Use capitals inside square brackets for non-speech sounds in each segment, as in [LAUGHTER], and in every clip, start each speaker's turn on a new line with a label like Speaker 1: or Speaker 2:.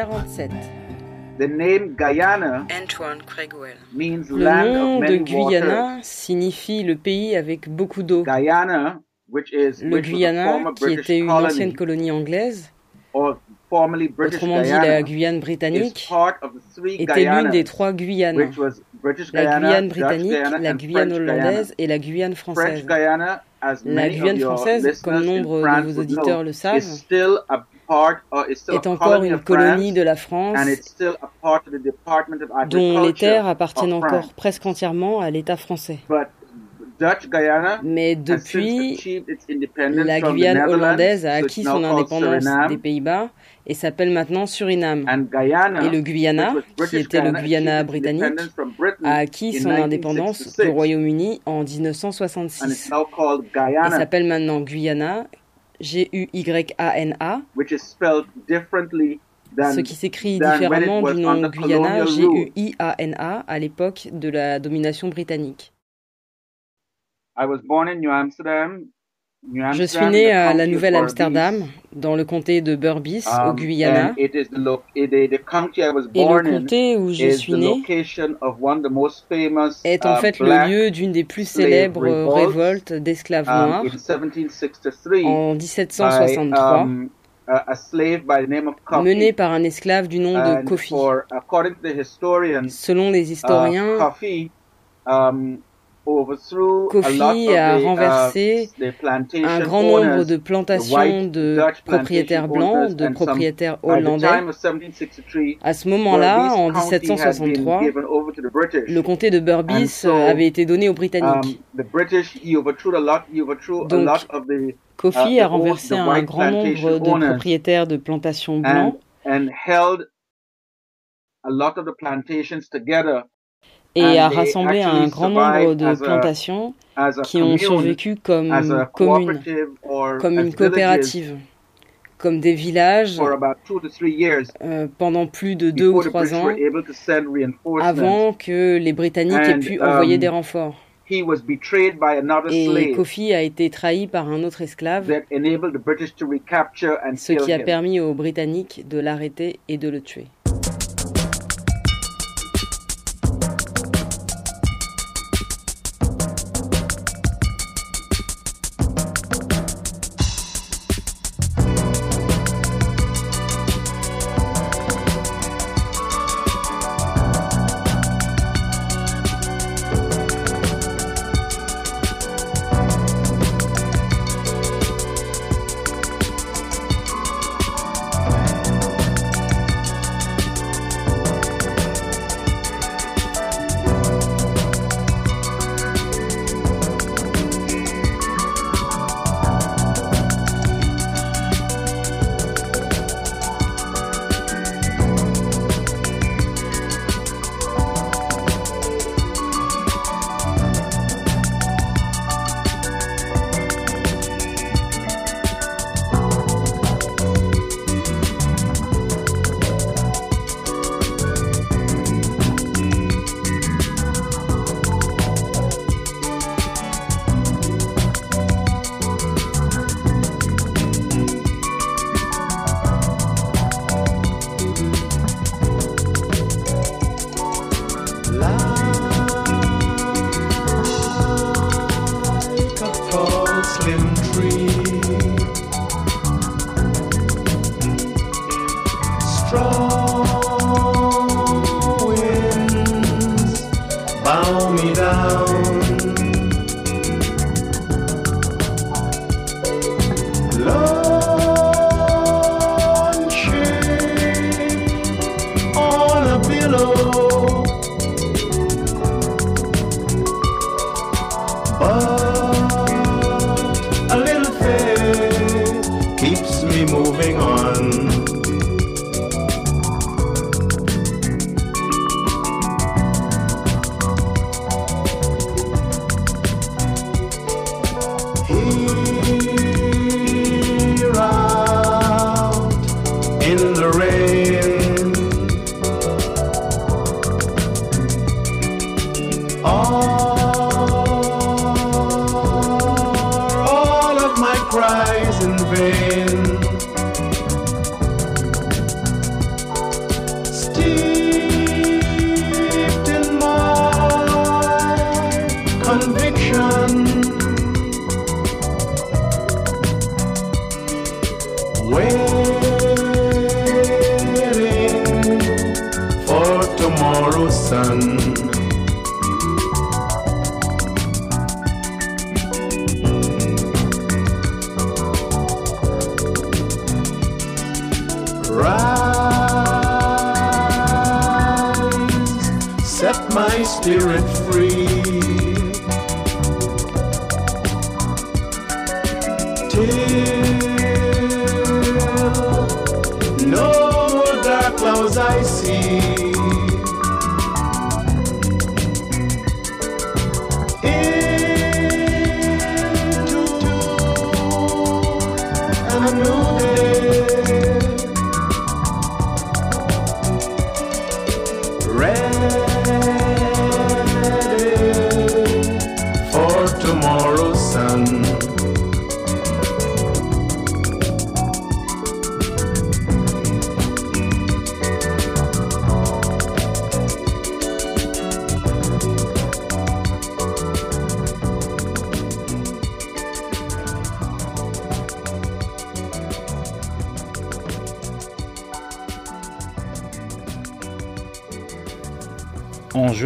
Speaker 1: numéro 47.
Speaker 2: The name Guyana
Speaker 3: Antoine Craigwell.
Speaker 2: means
Speaker 1: Le
Speaker 2: land
Speaker 1: nom
Speaker 2: of
Speaker 1: de
Speaker 2: many
Speaker 1: Guyana
Speaker 2: waters.
Speaker 1: signifie le pays avec beaucoup d'eau.
Speaker 2: Guyana, which is
Speaker 1: Le
Speaker 2: which was a
Speaker 1: Guyana, qui
Speaker 2: British
Speaker 1: était une
Speaker 2: colony,
Speaker 1: ancienne colonie anglaise,
Speaker 2: or formerly British
Speaker 1: autrement dit la Guyane
Speaker 2: is
Speaker 1: britannique,
Speaker 2: part of the three
Speaker 1: était l'une des trois Guyanes.
Speaker 2: which was British
Speaker 1: La
Speaker 2: Guyana,
Speaker 1: Guyane
Speaker 2: Dutch
Speaker 1: britannique,
Speaker 2: Guyana,
Speaker 1: la
Speaker 2: and
Speaker 1: Guyane
Speaker 2: French
Speaker 1: hollandaise et la Guyane
Speaker 2: Guyana.
Speaker 1: française.
Speaker 2: French Guyana, as
Speaker 1: La Guyane française, comme nombre de
Speaker 2: France
Speaker 1: vos auditeurs
Speaker 2: know,
Speaker 1: le savent,
Speaker 2: still
Speaker 1: est
Speaker 2: a
Speaker 1: encore une colonie de la France dont les terres appartiennent encore presque entièrement à l'État français.
Speaker 2: But Dutch Guyana
Speaker 1: Mais depuis, la Guyane hollandaise a acquis son indépendance des Pays-Bas et s'appelle maintenant Suriname.
Speaker 2: And Guyana,
Speaker 1: Et le Guyana, qui était le
Speaker 2: Guyana,
Speaker 1: britannique, a acquis son indépendance
Speaker 2: 1966,
Speaker 1: du Royaume-Uni en
Speaker 2: and it's
Speaker 1: 1966
Speaker 2: now called
Speaker 1: et s'appelle maintenant Guyana, G-U-Y-A-N-A, ce qui s'écrit différemment du nom Guyana. G-U-I-A-N-A, à l'époque de la domination britannique.
Speaker 2: I was born in New Amsterdam.
Speaker 1: Je suis né à la
Speaker 2: county of
Speaker 1: Nouvelle-Amsterdam, dans le comté de Berbice, au
Speaker 2: Um,
Speaker 1: Guyana. Et le comté où je
Speaker 2: is
Speaker 1: suis né est en
Speaker 2: uh,
Speaker 1: fait le lieu d'une des plus célèbres
Speaker 2: revolts,
Speaker 1: révoltes d'esclaves
Speaker 2: um,
Speaker 1: noirs
Speaker 2: in 1763
Speaker 1: en
Speaker 2: by
Speaker 1: 1763,
Speaker 2: um,
Speaker 1: menée par un esclave du nom de Kofi. Selon les
Speaker 2: uh,
Speaker 1: historiens,
Speaker 2: Kofi um, a uh,
Speaker 1: renversé un grand nombre de plantations de propriétaires blancs, de propriétaires hollandais.
Speaker 2: time of 1763,
Speaker 1: À ce moment-là, en
Speaker 2: County had been
Speaker 1: 1763,
Speaker 2: given over to the British.
Speaker 1: le comté de
Speaker 2: so,
Speaker 1: avait été donné aux
Speaker 2: Um,
Speaker 1: Britanniques.
Speaker 2: a
Speaker 1: Donc, Kofi
Speaker 2: uh,
Speaker 1: a renversé un grand nombre de propriétaires de plantations blancs et a rassemblé un grand nombre de plantations qui ont survécu comme communes, comme une coopérative, comme des villages euh, pendant plus de deux ou trois ans avant que les Britanniques aient pu
Speaker 2: um,
Speaker 1: envoyer des renforts. Et Kofi a été trahi par un autre esclave, ce qui a permis aux Britanniques de l'arrêter et de le tuer.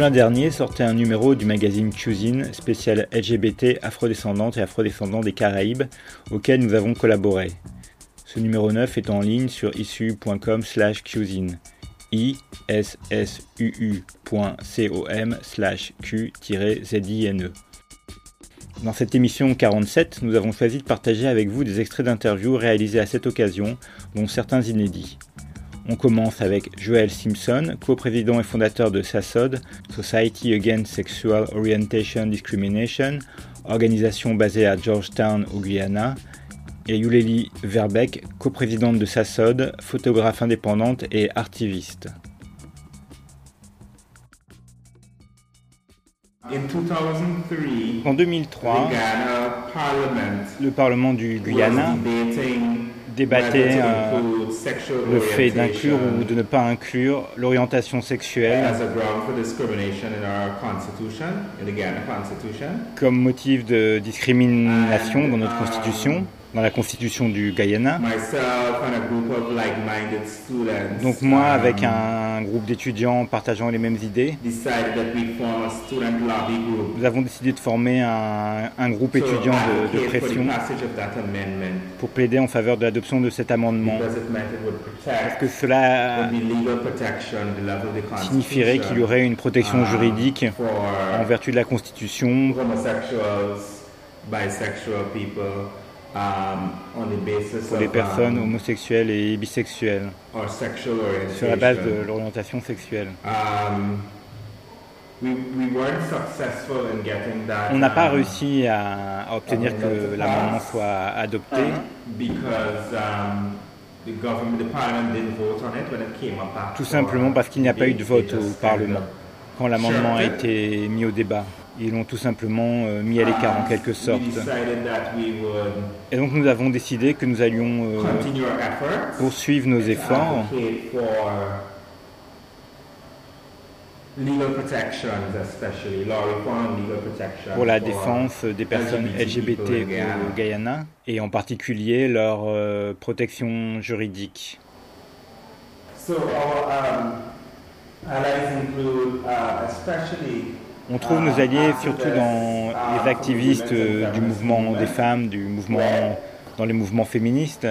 Speaker 4: Dernier sortait un numéro du magazine Cuisine spécial LGBT afrodescendantes et afrodescendants des Caraïbes auquel nous avons collaboré. Ce numéro 9 est en ligne sur issu.com slash cuisine i s s u u.com slash q-zine. Dans cette émission 47, nous avons choisi de partager avec vous des extraits d'interviews réalisés à cette occasion, dont certains inédits. On commence avec Joel Simpson, co-président et fondateur de SASOD, Society Against Sexual Orientation Discrimination, organisation basée à Georgetown au Guyana, et Yuleli Verbeek, coprésidente de SASOD, photographe indépendante et artiviste.
Speaker 5: In 2003,
Speaker 4: En
Speaker 5: the
Speaker 4: 2003,
Speaker 5: Ghana Parliament
Speaker 4: le Parlement du Guyana débattait euh, le fait d'inclure ou de ne pas inclure l'orientation sexuelle comme motif de discrimination dans notre constitution, dans la constitution du Guyana. Donc moi,
Speaker 5: um,
Speaker 4: avec un groupe d'étudiants partageant les mêmes idées, nous avons décidé de former un, un groupe étudiant de, pression pour plaider en faveur de l'adoption de cet amendement.
Speaker 5: protect
Speaker 4: Que cela signifierait qu'il y aurait une protection
Speaker 5: um,
Speaker 4: juridique en vertu de la Constitution
Speaker 5: homosexuals, bisexual people, um, on the basis
Speaker 4: pour les personnes
Speaker 5: um,
Speaker 4: homosexuelles et bisexuelles,
Speaker 5: or sexual orientation.
Speaker 4: sur la base de l'orientation sexuelle.
Speaker 5: Um, we, we weren't successful in getting that.
Speaker 4: On n'a pas réussi à, à obtenir que l'amendement soit adopté
Speaker 5: because the government, the parliament didn't vote on it when it came up. back
Speaker 4: tout simplement parce qu'il n'y a pas eu de vote au Parlement quand l'amendement a été mis au débat. Ils l'ont tout simplement euh, mis à l'écart en quelque sorte. Et donc nous avons décidé que nous allions euh, poursuivre nos efforts pour la défense des personnes
Speaker 5: LGBT
Speaker 4: au Guyana et en particulier leur euh, protection juridique.
Speaker 5: So our um, allies include, uh, especially
Speaker 4: On trouve nos alliés surtout dans les activistes euh, du mouvement des femmes, du mouvement dans les mouvements féministes,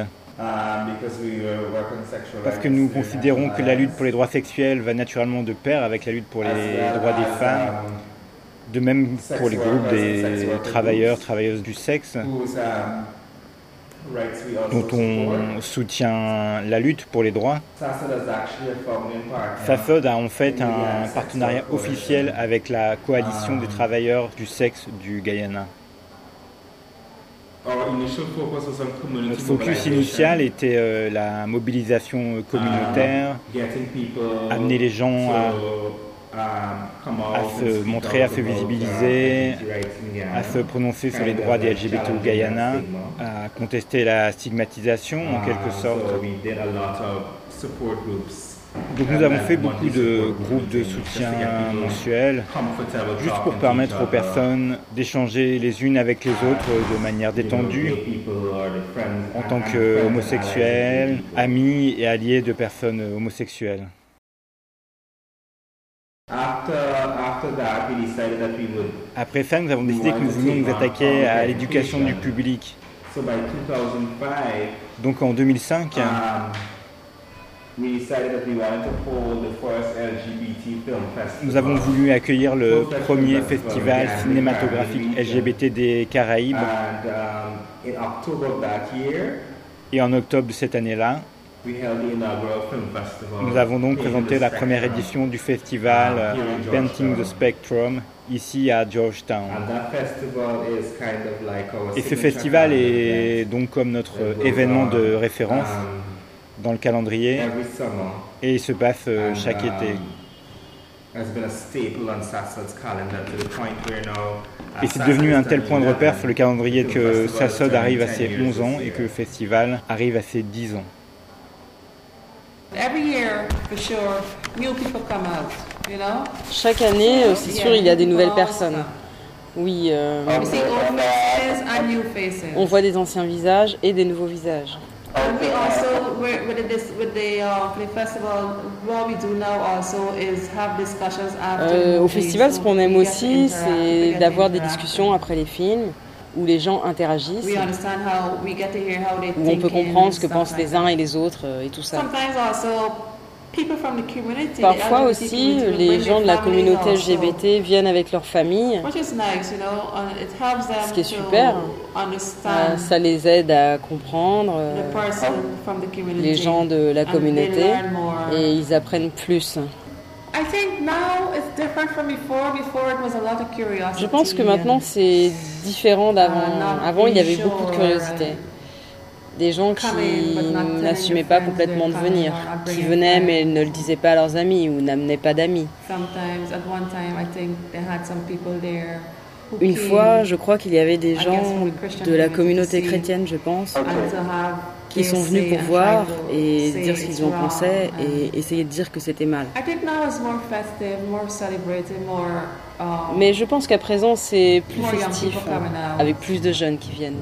Speaker 4: parce que nous considérons que la lutte pour les droits sexuels va naturellement de pair avec la lutte pour les droits des femmes, de même pour les groupes des travailleurs, travailleuses du sexe,
Speaker 5: whose, um, rights we also
Speaker 4: dont on soutient la lutte pour les droits.
Speaker 5: Actually a
Speaker 4: en fait un partenariat officiel avec la coalition des travailleurs du sexe du Guyana. Notre focus initial était euh, la mobilisation communautaire,
Speaker 5: people
Speaker 4: amener les gens à, à se montrer, à se visibiliser, à se prononcer sur les droits des LGBT
Speaker 5: challenging
Speaker 4: Guyana, à contester la stigmatisation en quelque sorte. Donc nous avons fait beaucoup de groupes de soutien mensuels, juste pour permettre aux personnes d'échanger les unes avec les autres de manière détendue, en tant qu'homosexuels, amis et alliés de personnes homosexuelles. Après ça, nous avons décidé que nous voulions nous attaquer à l'éducation du public. Donc en 2005,
Speaker 5: we decided that we wanted to hold the first LGBT film festival.
Speaker 4: Nous avons voulu accueillir le premier festival cinématographique LGBT des Caraïbes
Speaker 5: um,
Speaker 4: et en octobre de cette année-là, nous avons donc présenté la première édition du festival euh, Painting the Spectrum ici à Georgetown. Et ce festival est donc comme notre événement de référence
Speaker 5: um,
Speaker 4: dans le calendrier et il se passe euh, chaque
Speaker 5: um,
Speaker 4: été.
Speaker 5: now
Speaker 4: Et c'est devenu un tel point de repère sur le calendrier que SASOD arrive à ses 11 ans et que le festival arrive à ses 10 ans.
Speaker 6: Every year, for sure, new people come out, you know?
Speaker 7: Chaque année, euh, c'est sûr, il y a des nouvelles personnes. Oui, euh,
Speaker 6: We see old faces and new faces.
Speaker 7: on voit des anciens visages et des nouveaux visages.
Speaker 6: And we also, with with this, with the, uh, for the festival, what we do now also is have discussions after.
Speaker 7: Euh, au festival, ce qu'on aime aussi, c'est d'avoir des discussions après les films où les gens interagissent, où on peut comprendre ce que pensent les uns et les autres euh, et tout ça.
Speaker 6: Sometimes also people from the community.
Speaker 7: Parfois aussi, les gens de la communauté. LGBT viennent avec leur famille.
Speaker 6: Which is nice, you know, and it helps them
Speaker 7: Ce qui est super.
Speaker 6: understand
Speaker 7: Euh, ça les aide à comprendre euh,
Speaker 6: the person from the community.
Speaker 7: les gens de la communauté
Speaker 6: learn more.
Speaker 7: et ils apprennent plus. Je pense que maintenant c'est différent d'avant.
Speaker 6: Uh,
Speaker 7: Avant il y avait beaucoup de curiosité. Des gens qui n'assumaient pas complètement de venir, qui venaient mais ne le disaient pas à leurs amis ou n'amenaient pas d'amis. Une fois, je crois qu'il y avait des gens de la communauté chrétienne, je pense, qui sont venus pour voir et dire ce qu'ils en pensaient et essayer de dire que c'était mal.
Speaker 6: I think now it's more festive, more celebrated, more. Um,
Speaker 7: Mais je pense qu'à présent c'est plus festif,
Speaker 6: out.
Speaker 7: avec plus de jeunes qui viennent.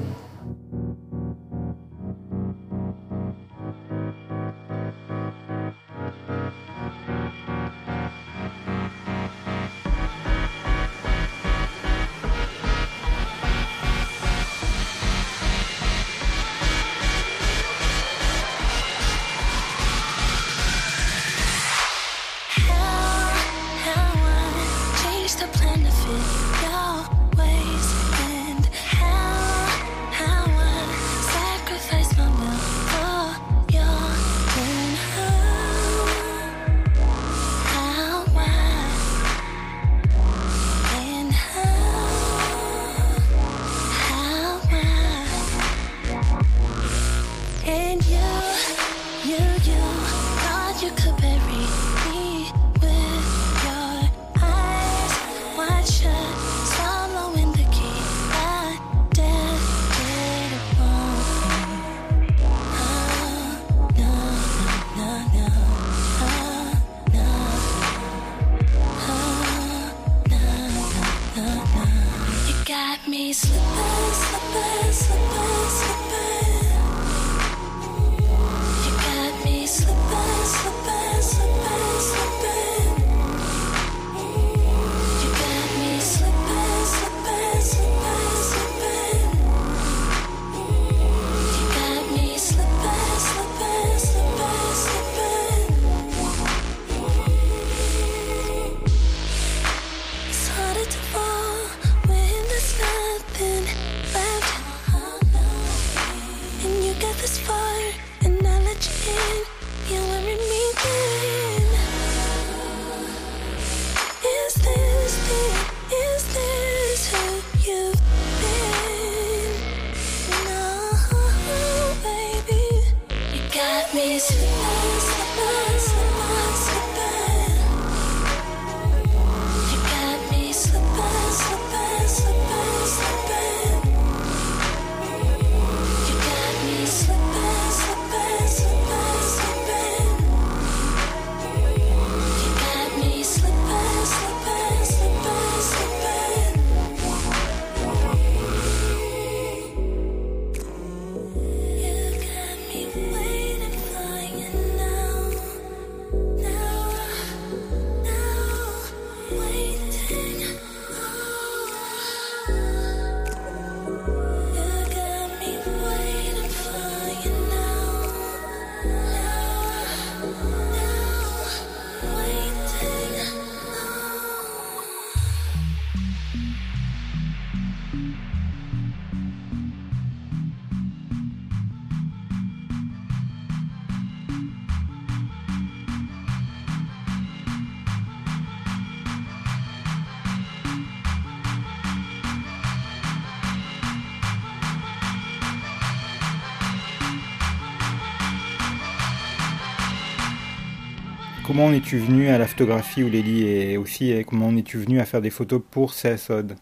Speaker 4: Comment en es-tu venu à la photographie, Ouleli, et aussi eh, comment en es-tu venu à faire des photos pour CSOD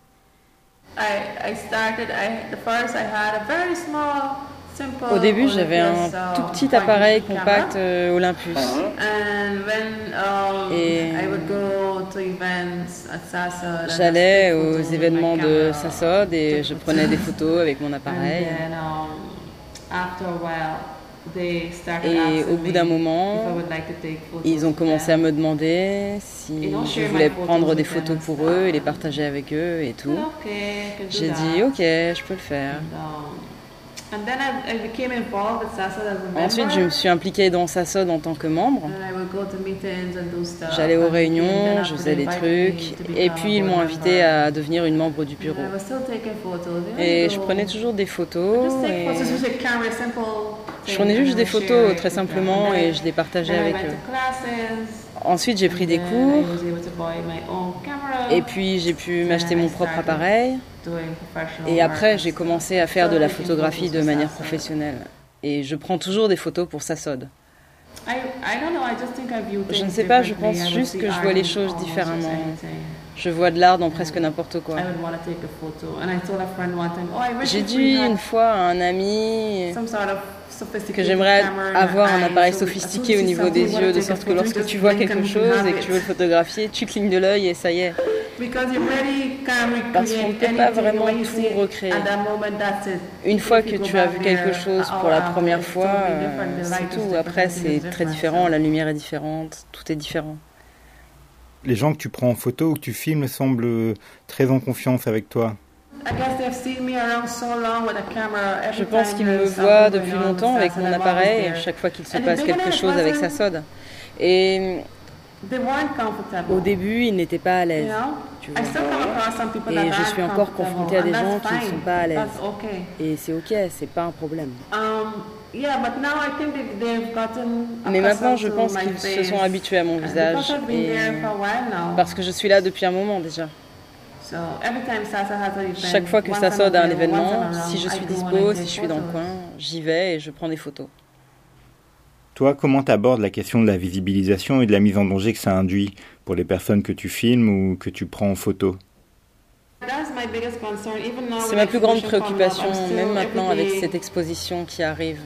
Speaker 6: I, I started, I, the first I had a very small, simple
Speaker 1: Au début, j'avais un
Speaker 6: uh,
Speaker 1: tout petit appareil compact euh, Olympus.
Speaker 6: And when um,
Speaker 1: Et
Speaker 6: I would go to events at Sasa,
Speaker 1: J'allais aux événements de Sassod et je prenais des photos avec mon appareil. Et au bout d'un
Speaker 6: me
Speaker 1: moment, Ils ont commencé à me demander si je voulais prendre des photos pour eux et les partager avec eux et tout. J'ai dit ok, je peux le faire. Ensuite, je me suis impliquée dans Sassod en tant que membre. J'allais aux réunions, je faisais des trucs. Et puis, ils m'ont invité à devenir une membre du bureau. Et je prenais toujours des photos. Et je prenais juste des photos très simplement et je les partageais avec eux. Ensuite, j'ai pris des cours. Et puis, j'ai pu m'acheter mon propre appareil. Et après, j'ai commencé à faire de la photographie de manière professionnelle. Et je prends toujours des photos pour Sassod.
Speaker 6: I, I don't know, I just think I view
Speaker 1: Je ne sais pas, je pense juste que je vois les choses différemment. Je vois de l'art dans presque n'importe quoi.
Speaker 6: I would want to take a photo. And I told a friend one time, oh,
Speaker 1: J'ai dit une fois à un ami que j'aimerais avoir un appareil sophistiqué au niveau des yeux, de sorte que lorsque tu vois quelque chose et que tu veux le photographier, tu clignes de l'œil et ça y est. Parce qu'on ne peut pas vraiment tout recréer. Une fois que tu as vu quelque chose pour la première fois, euh, c'est tout. Après, c'est très différent, la lumière est différente, tout est différent.
Speaker 4: Les gens que tu prends en photo ou que tu filmes semblent très en confiance avec toi.
Speaker 1: Je pense qu'ils me
Speaker 6: something
Speaker 1: depuis longtemps avec mon appareil,
Speaker 6: there.
Speaker 1: chaque fois qu'il se passe quelque chose avec
Speaker 6: wasn't-
Speaker 1: Sassod. Et au début, il n'était pas à l'aise. tu vois. Et je suis encore confrontée à des gens qui ne sont pas à l'aise. Et c'est ok, c'est pas un problème.
Speaker 6: Um,
Speaker 1: Mais maintenant, je pense qu'ils se sont habitués à mon visage. Et parce que je suis là depuis un moment déjà. Chaque fois que sort d'un
Speaker 6: available,
Speaker 1: événement, si je suis dispo, si je suis dans le coin, j'y vais et je prends des photos.
Speaker 4: Toi, comment t'abordes la question de la visibilisation et de la mise en danger que ça induit pour les personnes que tu filmes ou que tu prends en photo?
Speaker 1: C'est ma plus grande préoccupation, même maintenant avec cette exposition qui arrive.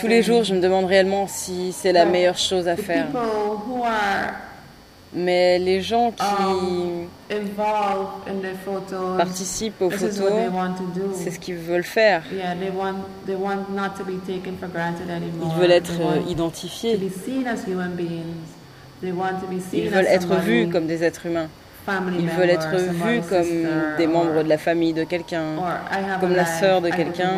Speaker 1: Tous les jours, je me demande réellement si c'est la meilleure chose à faire. Mais les gens qui
Speaker 6: um, involved in the photos,
Speaker 1: participent aux photos,
Speaker 6: want to do.
Speaker 1: c'est ce qu'ils veulent faire.
Speaker 6: Yeah, they want they want not to be taken for granted anymore.
Speaker 1: Ils veulent être
Speaker 6: They
Speaker 1: euh, identifiés.
Speaker 6: They want to be seen
Speaker 1: Ils
Speaker 6: as
Speaker 1: veulent être vus comme des êtres humains. Ils veulent être vus comme
Speaker 6: sister,
Speaker 1: des membres de la famille de quelqu'un, comme la sœur de quelqu'un.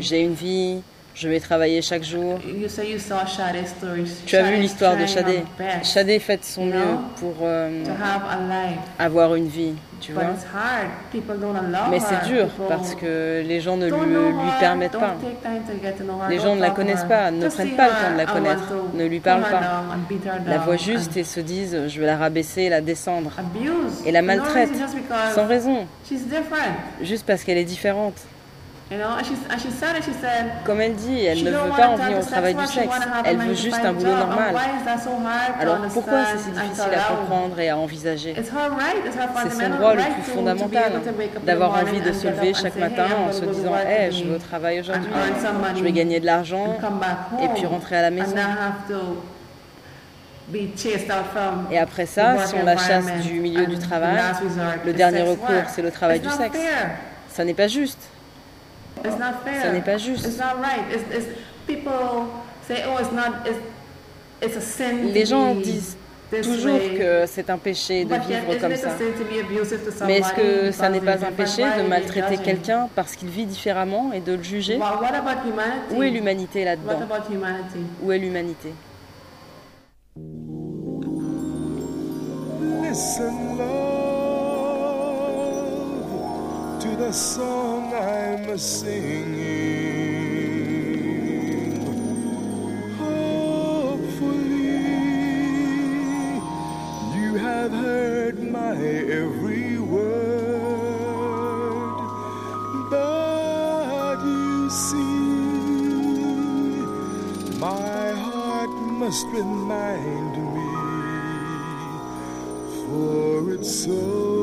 Speaker 1: J'ai une vie, je vais travailler chaque jour.
Speaker 6: You say you saw Shade's story.
Speaker 1: Tu as vu l'histoire de Shadé. Shadé fait de son
Speaker 6: you
Speaker 1: mieux
Speaker 6: know,
Speaker 1: pour euh, avoir une vie, tu
Speaker 6: but
Speaker 1: vois.
Speaker 6: it's hard. People don't allow
Speaker 1: Mais c'est dur
Speaker 6: People
Speaker 1: parce que les gens ne lui, permettent pas. Les gens ne la connaissent
Speaker 6: her.
Speaker 1: pas, ne
Speaker 6: Just
Speaker 1: prennent pas le temps de la connaître, ne lui parlent pas. La voient juste et se disent je vais la rabaisser, la descendre.
Speaker 6: abuse
Speaker 1: Et la
Speaker 6: for no
Speaker 1: maltraite,
Speaker 6: reason, just because
Speaker 1: sans raison, juste parce qu'elle est différente. Comme elle dit, elle ne veut pas en venir au travail du sexe, elle veut juste un boulot normal. Alors pourquoi c'est si difficile à comprendre et à envisager? C'est son droit le plus fondamental d'avoir envie de se lever chaque matin en se disant Hey, je vais au travail aujourd'hui, je vais gagner de l'argent et puis rentrer à la maison. Et après ça, si on la chasse du milieu du travail, le dernier recours, c'est le travail du sexe. Ça n'est pas juste.
Speaker 6: It's not fair.
Speaker 1: Ça n'est pas juste.
Speaker 6: It's not right. It's, it's, people say, oh, it's not, it's, it's a sin
Speaker 1: Les gens disent
Speaker 6: this
Speaker 1: toujours
Speaker 6: way.
Speaker 1: que c'est un péché de
Speaker 6: But yet,
Speaker 1: vivre comme ça?
Speaker 6: sin to be abusive to
Speaker 1: Mais est-ce que ça n'est
Speaker 6: because
Speaker 1: pas un péché de maltraiter quelqu'un parce qu'il vit différemment et de le juger?
Speaker 6: Well, what about humanity?
Speaker 1: Où est l'humanité
Speaker 6: What
Speaker 1: là-dedans
Speaker 6: about humanity?
Speaker 1: Où est l'humanité?
Speaker 3: Listen, to the song I'm singing. Hopefully, you have heard my every word, but you see, my heart must remind me, for it's so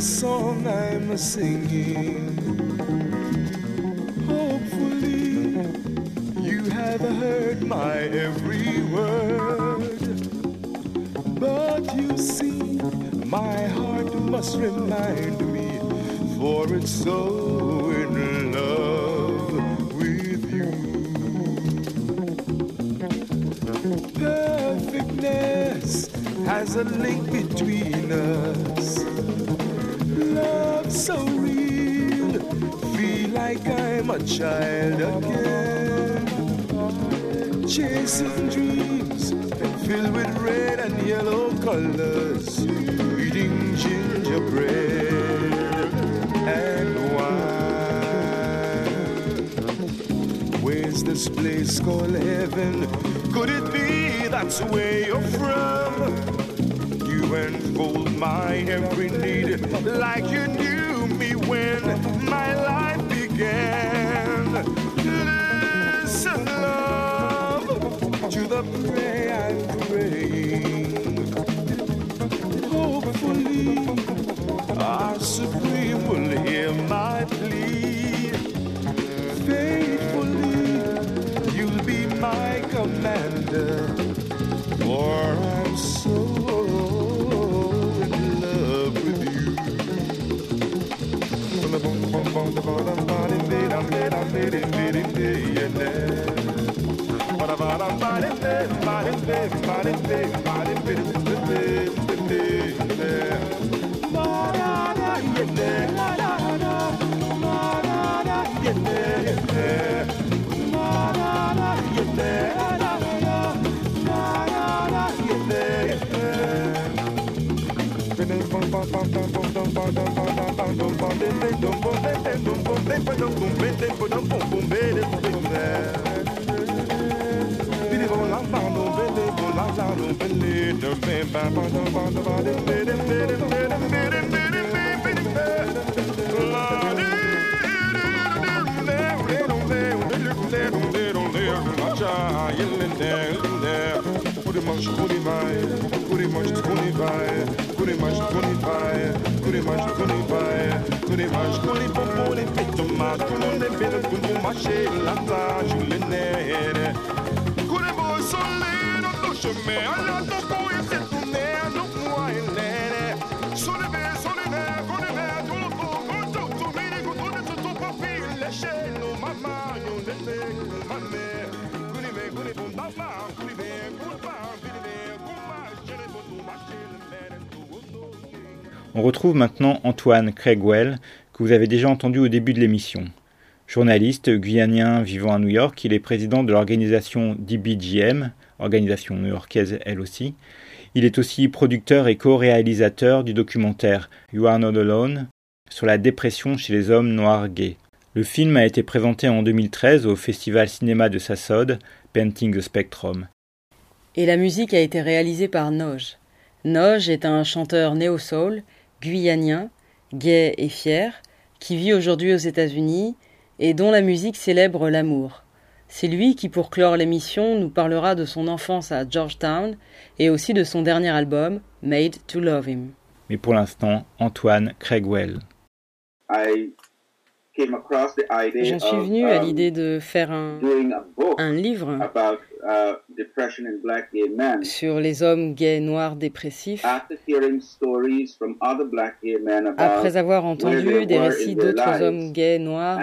Speaker 3: the song I'm singing. Hopefully, you have heard my every word. But you see, my heart must remind me, for it's so in love with you. Perfectness has a link between us. So real, feel like I'm a child again. Chasing dreams filled with red and yellow colors, eating gingerbread and wine. Where's this place called heaven? Could it be that's where you're from? You unfold my every need like you knew when my life began. Listen, love, to the prayer Bye. Pretty much 25, pretty much 25. Curi mais curi vai, curi mais curi vai, curi mais curi popo de peito mas tu não deve quando mache lata julene. Curi boy soleno tu chame a lata
Speaker 4: On retrouve maintenant Antoine Craigwell, que vous avez déjà entendu au début de l'émission. Journaliste guyanien vivant à New York, il est président de l'organisation DBGM, organisation new-yorkaise elle aussi. Il est aussi producteur et co-réalisateur du documentaire You Are Not Alone sur la dépression chez les hommes noirs gays. Le film a été présenté en 2013 au Festival Cinéma de Sassode, Painting the Spectrum.
Speaker 1: Et la musique a été réalisée par Noj. Noj est un chanteur néo-soul, guyanien, gay et fier, qui vit aujourd'hui aux États-Unis et dont la musique célèbre l'amour. C'est lui qui, pour clore l'émission, nous parlera de son enfance à Georgetown et aussi de son dernier album, Made to Love Him.
Speaker 4: Mais pour l'instant, Antoine Craigwell.
Speaker 2: I
Speaker 1: J'en suis venu à
Speaker 2: um,
Speaker 1: l'idée de faire un, livre
Speaker 2: uh,
Speaker 1: sur les hommes gays noirs dépressifs
Speaker 2: After hearing stories from other black gay men about
Speaker 1: après avoir entendu des récits d'autres hommes gays noirs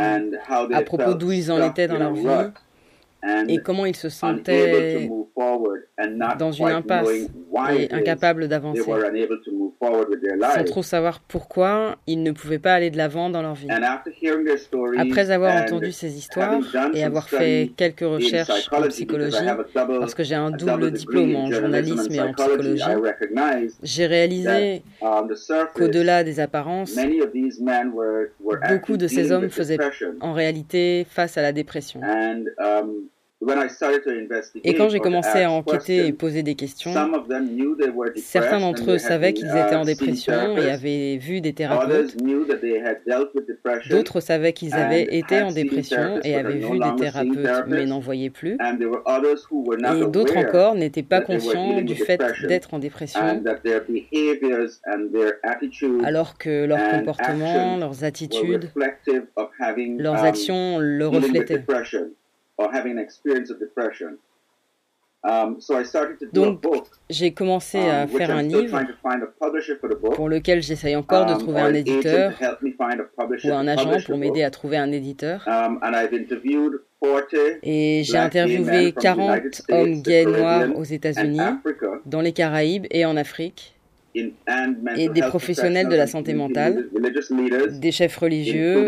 Speaker 1: à propos d'où ils en étaient dans leur vie et comment ils se sentaient dans une impasse et incapables d'avancer. Sans trop savoir pourquoi ils ne pouvaient pas aller de l'avant dans leur vie.
Speaker 2: And after hearing their stories
Speaker 1: Après avoir entendu ces histoires et avoir fait quelques recherches en psychologie, parce que j'ai un
Speaker 2: double
Speaker 1: diplôme en
Speaker 2: journalism
Speaker 1: journalisme et en psychologie, j'ai réalisé
Speaker 2: surface,
Speaker 1: qu'au-delà des apparences,
Speaker 2: many of these men were, were
Speaker 1: beaucoup de ces hommes faisaient en réalité face à la dépression. Et quand j'ai commencé à enquêter et poser des questions, certains d'entre eux savaient qu'ils étaient en
Speaker 2: uh,
Speaker 1: dépression et avaient vu des thérapeutes. D'autres savaient qu'ils avaient été en dépression et avaient vu des thérapeutes mais n'en voyaient plus. Et d'autres encore n'étaient pas conscients du fait d'être en dépression, alors que leur comportement, leurs attitudes, leurs
Speaker 2: um,
Speaker 1: actions le reflétaient. Donc,
Speaker 2: a book,
Speaker 1: J'ai commencé
Speaker 2: um,
Speaker 1: à faire un livre
Speaker 2: trying to find a publisher for the book,
Speaker 1: pour lequel j'essaye encore de
Speaker 2: um,
Speaker 1: trouver un éditeur
Speaker 2: to help me find a publisher
Speaker 1: ou un agent pour m'aider à trouver un éditeur.
Speaker 2: Um, and I've interviewed 40
Speaker 1: Et j'ai
Speaker 2: black gay men
Speaker 1: interviewé
Speaker 2: from the
Speaker 1: 40
Speaker 2: United States,
Speaker 1: hommes gays noirs aux
Speaker 2: and
Speaker 1: États-Unis,
Speaker 2: Africa.
Speaker 1: dans les Caraïbes et en Afrique, et des professionnels de la santé mentale, des chefs religieux,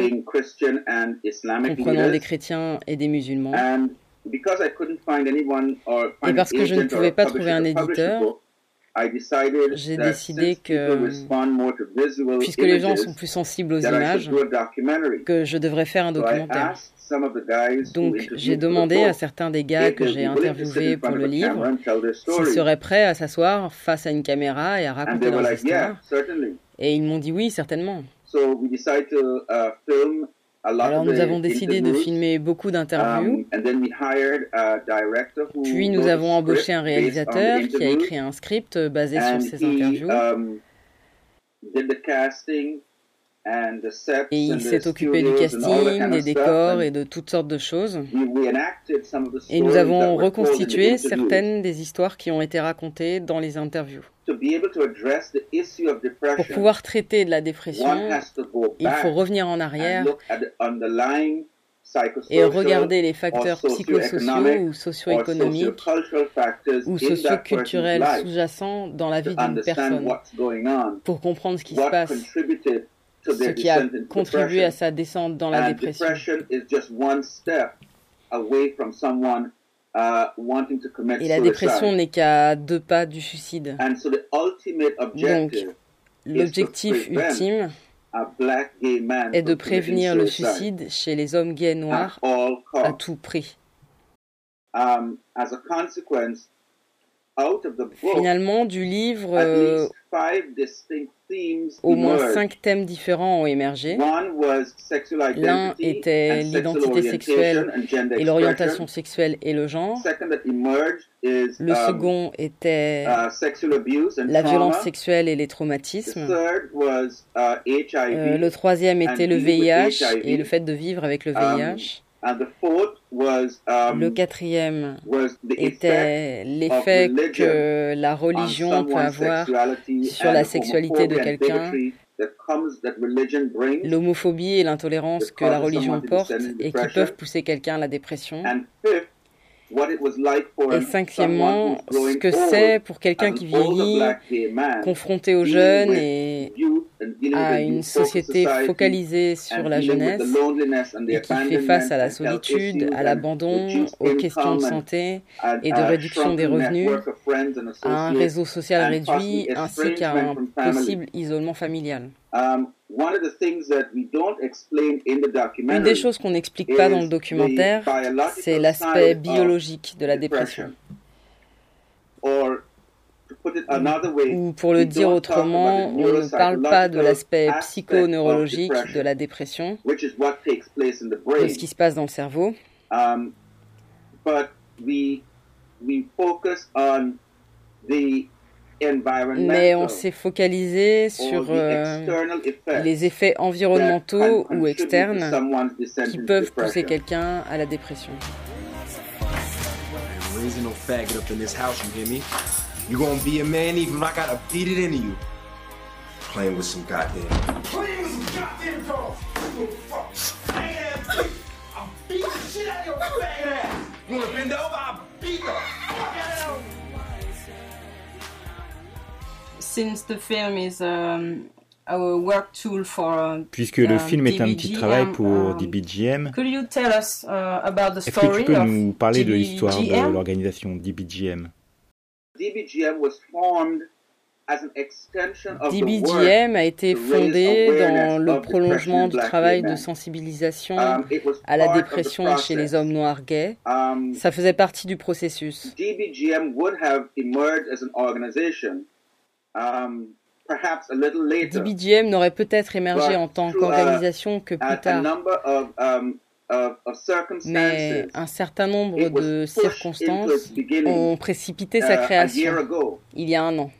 Speaker 1: comprenant des chrétiens et des musulmans.
Speaker 2: And because I couldn't find anyone or
Speaker 1: Et parce que je ne pouvais pas trouver un éditeur, j'ai décidé que, puisque les gens sont plus sensibles aux images, que je devrais faire un documentaire. Donc j'ai demandé à certains des gars que j'ai interviewés
Speaker 2: in
Speaker 1: pour le livre s'ils seraient prêts à s'asseoir face à une caméra et à raconter histoires.
Speaker 2: certainly.
Speaker 1: Et ils m'ont dit oui, certainement.
Speaker 2: So we decided to uh, film a lot
Speaker 1: Alors
Speaker 2: of
Speaker 1: nous avons décidé de filmer beaucoup d'interviews.
Speaker 2: Um, and then we hired a director who
Speaker 1: Puis nous avons embauché un réalisateur qui a écrit un script basé
Speaker 2: and
Speaker 1: sur ces interviews. Et il s'est occupé du casting, des décors et de toutes sortes de choses. Et nous avons reconstitué certaines des histoires qui ont été racontées dans les interviews. Pour pouvoir traiter de la dépression, il faut revenir en arrière et regarder les facteurs psychosociaux ou socio-économiques ou socio-culturels sous-jacents dans la vie d'une personne pour comprendre ce qui se passe, ce qui a contribué à sa descente dans la dépression.
Speaker 2: uh,
Speaker 1: Et la dépression n'est qu'à deux pas du suicide.
Speaker 2: And so the ultimate objective
Speaker 1: L'objectif ultime est de prévenir le
Speaker 2: suicide
Speaker 1: chez les hommes gays noirs à tout prix.
Speaker 2: Um,
Speaker 1: Finalement, du livre, euh, au moins cinq thèmes différents ont émergé. L'un était l'identité sexuelle et l'orientation sexuelle et le genre. Le
Speaker 2: um,
Speaker 1: second était
Speaker 2: uh,
Speaker 1: la violence sexuelle et les traumatismes.
Speaker 2: uh.
Speaker 1: Euh, le troisième était le VIH et le fait de vivre avec le
Speaker 2: Um,
Speaker 1: VIH.
Speaker 2: And the fourth was um,
Speaker 1: Le quatrième
Speaker 2: was the effect
Speaker 1: était l'effet
Speaker 2: religion
Speaker 1: que la
Speaker 2: on
Speaker 1: religion peut avoir
Speaker 2: sexuality
Speaker 1: sur la sexualité de quelqu'un, l'homophobie et l'intolérance que la religion porte et qui peuvent pousser quelqu'un à la dépression.
Speaker 2: And fifth, what it was like for
Speaker 1: Et cinquièmement, ce que c'est pour quelqu'un qui vieillit, confronté aux jeunes et à une société focalisée sur la jeunesse et qui fait face à la solitude, à
Speaker 2: and
Speaker 1: l'abandon, aux questions de santé, et de réduction des revenus, à un réseau social réduit ainsi qu'à un possible isolement familial.
Speaker 2: Um,
Speaker 1: Une des choses qu'on n'explique pas dans le documentaire, c'est l'aspect biologique de la dépression. Ou pour le
Speaker 2: we
Speaker 1: dire
Speaker 2: don't talk about
Speaker 1: autrement,
Speaker 2: the
Speaker 1: on ne parle pas de l'aspect psychoneurologique
Speaker 2: of
Speaker 1: de
Speaker 2: depression,
Speaker 1: la dépression,
Speaker 2: which is what takes place in the
Speaker 1: de
Speaker 2: brain.
Speaker 1: ce qui se passe dans le cerveau,
Speaker 2: Um, but we we focus on the environmental
Speaker 1: mais on s'est focalisé sur euh,
Speaker 2: external effects
Speaker 1: les effets environnementaux
Speaker 2: can
Speaker 1: ou externes qui peuvent pousser quelqu'un à la dépression.
Speaker 8: Ain't raising no faggot up in this house, you hear me? You gonna be a man even if I gotta beat it into you. Playing with some goddamn.
Speaker 3: Playing with some goddamn dogs. You little fuck. Ass. I'll beat the shit out of your faggot ass. You wanna bend over? I'll beat the fuck out of you.
Speaker 6: since the film is um, a work tool for. uh,
Speaker 4: Puisque le
Speaker 6: um,
Speaker 4: film est un petit travail pour
Speaker 6: um,
Speaker 4: DBGM,
Speaker 6: Could you tell us uh, about the
Speaker 4: est-ce que
Speaker 6: story
Speaker 4: tu peux nous parler de l'histoire de l'organisation DBGM
Speaker 2: DBGM was formed as an extension of the work
Speaker 1: DBGM a été fondé dans le prolongement du travail de sensibilisation
Speaker 2: Um, it was
Speaker 1: à la dépression chez les hommes noirs gays.
Speaker 2: Um,
Speaker 1: Ça faisait partie du processus.
Speaker 2: DBGM would have emerged as an organization, um, perhaps a little later,
Speaker 1: DBGM n'aurait peut-être émergé en tant
Speaker 2: a-
Speaker 1: qu'organisation que plus tard,
Speaker 2: um,
Speaker 1: mais
Speaker 2: circumstances.
Speaker 1: un certain nombre de circonstances ont précipité
Speaker 2: uh,
Speaker 1: sa
Speaker 2: year
Speaker 1: création il y a un an.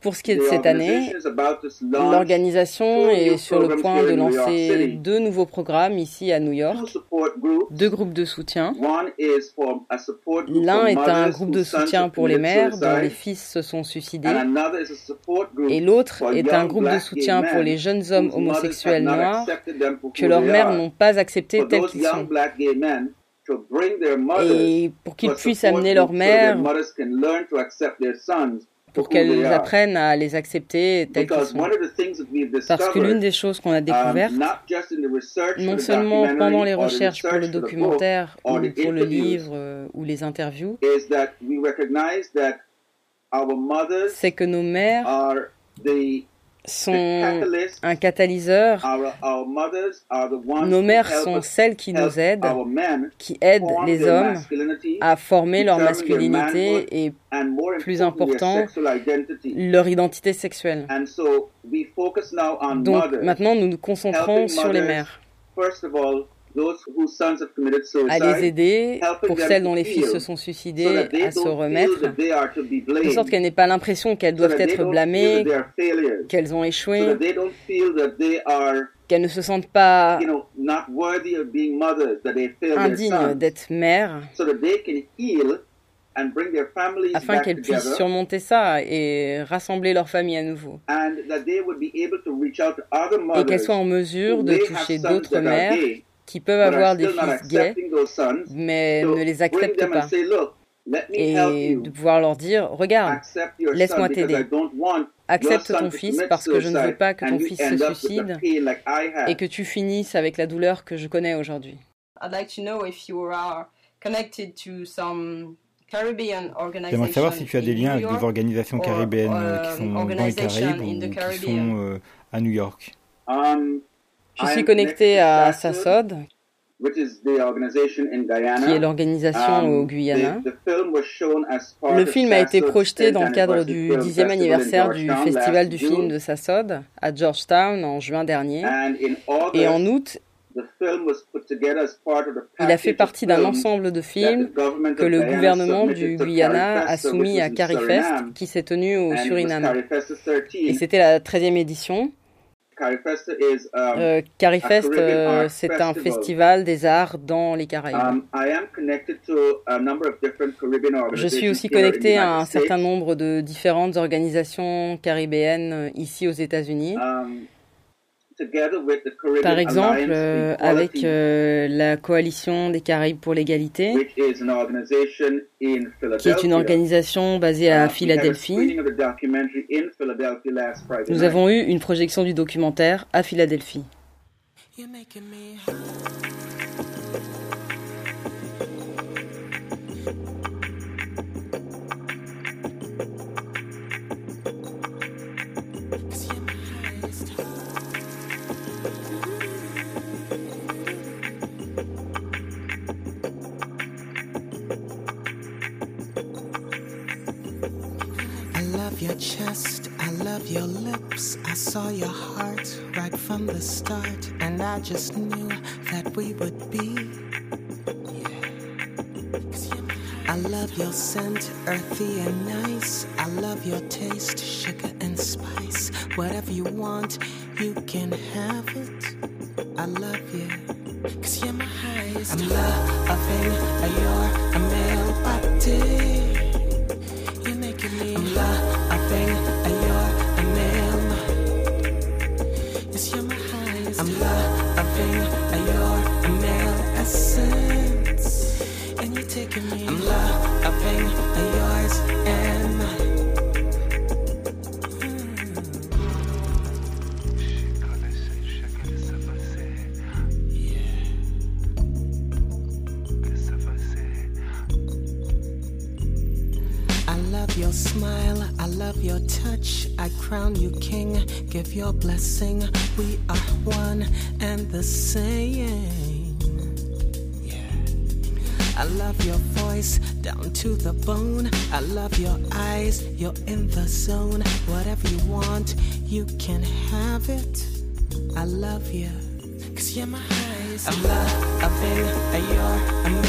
Speaker 1: Pour ce qui est
Speaker 2: the
Speaker 1: de cette année, l'organisation est sur le point de lancer deux nouveaux programmes ici à New York, deux groupes de soutien. L'un est un groupe de soutien pour les mères dont les fils se sont suicidés, et l'autre est un groupe de soutien pour les jeunes hommes homosexuels noirs que leurs mères n'ont pas acceptés tels qu'ils sont, et pour qu'ils puissent amener leurs mères pour qu'elles apprennent à les accepter qu'ils
Speaker 2: Because
Speaker 1: sont.
Speaker 2: one of the things that we've
Speaker 1: Parce que l'une
Speaker 2: discovered,
Speaker 1: des choses qu'on a
Speaker 2: um,
Speaker 1: découvertes,
Speaker 2: not just in the research
Speaker 1: non seulement pendant les recherches pour le documentaire
Speaker 2: or
Speaker 1: ou
Speaker 2: the
Speaker 1: pour le livre euh, ou les interviews,
Speaker 2: is that we recognize that our mothers
Speaker 1: c'est que nos mères
Speaker 2: are the, the
Speaker 1: sont un catalyseur. Nos mères sont celles qui nous aident, qui aident les hommes à former leur masculinité et plus important, leur identité sexuelle. Donc maintenant, nous nous concentrons sur les mères, À les aider pour celles dont les fils se sont
Speaker 2: so
Speaker 1: suicidés à se remettre, de sorte qu'elles n'aient pas l'impression qu'elles doivent être blâmées, qu'elles ont échoué, qu'elles ne se sentent pas indignes d'être mères,
Speaker 2: so that they can heal and bring their families
Speaker 1: afin qu'elles puissent surmonter ça et rassembler leur famille à nouveau.
Speaker 2: and that they would be able to reach out to other
Speaker 1: Et qu'elles
Speaker 2: mothers
Speaker 1: soient en mesure de toucher d'autres mères qui peuvent avoir des fils gays, mais ne les acceptent pas.
Speaker 2: say, look, let me help
Speaker 1: Et de pouvoir leur dire, regarde, laisse-moi t'aider.
Speaker 2: I don't want
Speaker 1: accepte ton
Speaker 2: to
Speaker 1: fils parce que je ne veux pas que ton fils se suicide et que tu finisses avec la douleur que je connais aujourd'hui.
Speaker 6: I'd like to know if you are connected to some Caribbean organization.
Speaker 4: J'aimerais savoir si tu as des liens avec des organisations
Speaker 6: or,
Speaker 4: caribéennes euh, qui
Speaker 6: um,
Speaker 4: sont dans les Caraïbes
Speaker 6: in
Speaker 4: ou qui sont euh, à New York.
Speaker 2: Um,
Speaker 1: Je suis connecté à
Speaker 2: SASOD, Guyana.
Speaker 1: qui est l'organisation
Speaker 2: Um,
Speaker 1: au Guyana.
Speaker 2: as part
Speaker 1: Le film a été projeté
Speaker 2: 10th
Speaker 1: dans le cadre du
Speaker 2: film
Speaker 1: 10e
Speaker 2: festival in
Speaker 1: anniversaire du Festival du film de SASOD à Georgetown en juin dernier. Et en août, il a fait partie d'un ensemble de films que le
Speaker 2: Guyana
Speaker 1: gouvernement du Guyana a soumis à CARIFEST, qui s'est tenu au Suriname.
Speaker 2: CARIFESTA 13.
Speaker 1: Et c'était la 13e édition.
Speaker 2: CARIFESTA is um,
Speaker 1: Euh, CARIFEST, euh, c'est un
Speaker 2: Festival.
Speaker 1: des arts dans les Caraïbes.
Speaker 2: Um,
Speaker 1: Je suis aussi connecté à un certain nombre de différentes organisations caribéennes euh, ici aux États-Unis.
Speaker 2: Um, together with the Caribbean
Speaker 1: Par exemple, euh, avec euh, la Coalition des Caraïbes pour l'égalité,
Speaker 2: which is an organization in
Speaker 1: qui est une organisation basée
Speaker 2: Uh,
Speaker 1: à
Speaker 2: we had a
Speaker 1: Philadelphie.
Speaker 2: screening of the documentary in Philadelphia last Friday
Speaker 1: Nous avons eu une projection du documentaire à Philadelphie.
Speaker 9: Chest, I love your lips. I saw your heart right from the start, and I just knew that we would be. I love your scent, earthy and nice. I love your taste, sugar and spice. Whatever you want, you can have to the bone. I love your eyes, you're in the zone. Whatever you want, you can have it. I love you, cause you're my highest. I'm loving your male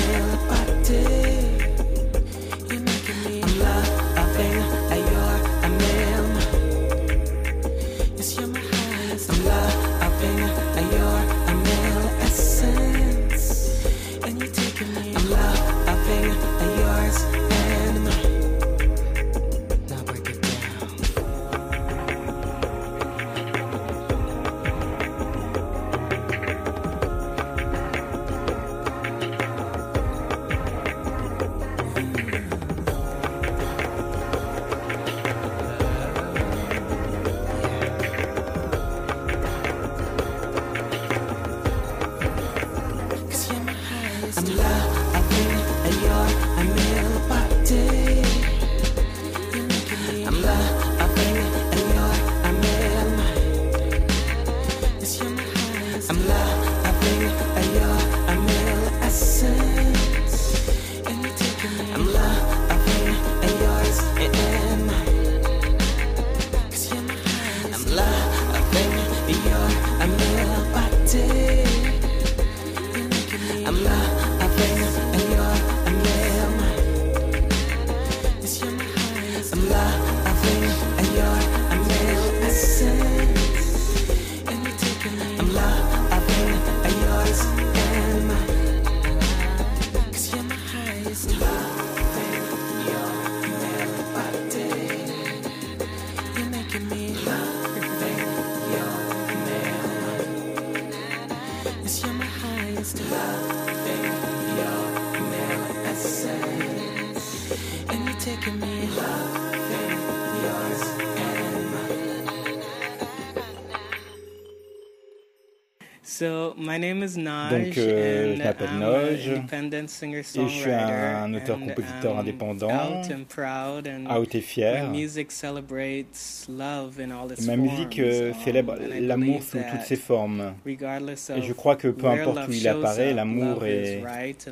Speaker 9: my
Speaker 10: name is Naj,
Speaker 4: Donc, euh, je
Speaker 10: and
Speaker 4: m'appelle
Speaker 10: I'm
Speaker 4: Noj,
Speaker 10: an independent
Speaker 4: et je suis un auteur-compositeur
Speaker 10: I'm
Speaker 4: indépendant,
Speaker 10: out and proud, and
Speaker 4: out et fier.
Speaker 10: my music celebrates love in all its
Speaker 4: Et ma musique
Speaker 10: forms,
Speaker 4: euh,
Speaker 10: um,
Speaker 4: célèbre
Speaker 10: and I
Speaker 4: l'amour sous toutes ses formes.
Speaker 10: regardless
Speaker 4: Et je
Speaker 10: of
Speaker 4: crois que peu
Speaker 10: where
Speaker 4: importe où il apparaît, l'amour
Speaker 10: love is
Speaker 4: est,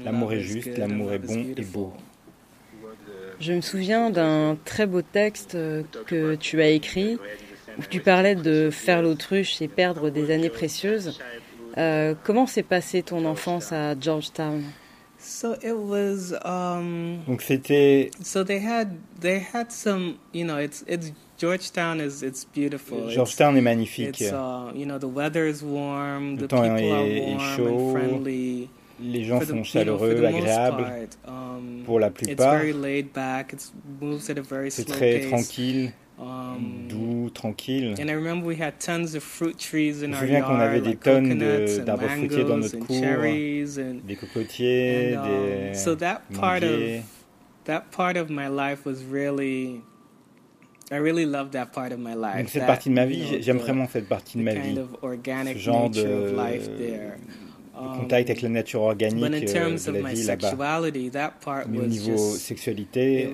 Speaker 4: l'amour
Speaker 10: love
Speaker 4: est
Speaker 10: is
Speaker 4: juste,
Speaker 10: good
Speaker 4: l'amour
Speaker 10: and
Speaker 4: est bon et
Speaker 10: beautiful.
Speaker 4: beau.
Speaker 1: Je me souviens d'un très beau texte euh, que tu as écrit où tu parlais de faire l'autruche et perdre des années précieuses. Euh, comment s'est passée ton enfance à Georgetown?
Speaker 10: So it was um
Speaker 4: Donc c'était
Speaker 10: so they had they had some you know it's it's Georgetown is it's beautiful. It's-
Speaker 4: Georgetown est magnifique.
Speaker 10: It's uh, you know the weather is warm,
Speaker 4: Le
Speaker 10: the
Speaker 4: temps
Speaker 10: people
Speaker 4: est-
Speaker 10: are
Speaker 4: est
Speaker 10: warm
Speaker 4: chaud,
Speaker 10: and friendly.
Speaker 4: Les gens
Speaker 10: For the-
Speaker 4: sont
Speaker 10: you know, for
Speaker 4: chaleureux, agréables.
Speaker 10: part, um,
Speaker 4: Pour la
Speaker 10: It's
Speaker 4: plupart,
Speaker 10: very laid back. It moves at a very
Speaker 4: c'est
Speaker 10: slow
Speaker 4: très
Speaker 10: pace.
Speaker 4: tranquille,
Speaker 10: Um,
Speaker 4: doux, tranquille.
Speaker 10: and I remember we had tons of fruit trees in
Speaker 4: Je me
Speaker 10: our
Speaker 4: souviens qu'on avait des
Speaker 10: like
Speaker 4: tonnes
Speaker 10: coconuts
Speaker 4: de-
Speaker 10: and
Speaker 4: d'arbres fruitiers dans notre cour,
Speaker 10: cherries and
Speaker 4: des cocotiers,
Speaker 10: and, um,
Speaker 4: des
Speaker 10: so that part
Speaker 4: manguiers.
Speaker 10: of that part of my life was really I really loved that part of my life.
Speaker 4: Donc cette
Speaker 10: that,
Speaker 4: partie de ma
Speaker 10: you
Speaker 4: vie,
Speaker 10: know,
Speaker 4: j'aime vraiment cette partie de ma
Speaker 10: kind
Speaker 4: vie.
Speaker 10: of organic
Speaker 4: Ce genre
Speaker 10: nature of
Speaker 4: de,
Speaker 10: life there. Um,
Speaker 4: contact avec la nature organique euh, de
Speaker 10: of
Speaker 4: la vie là-bas. Mais au niveau sexualité,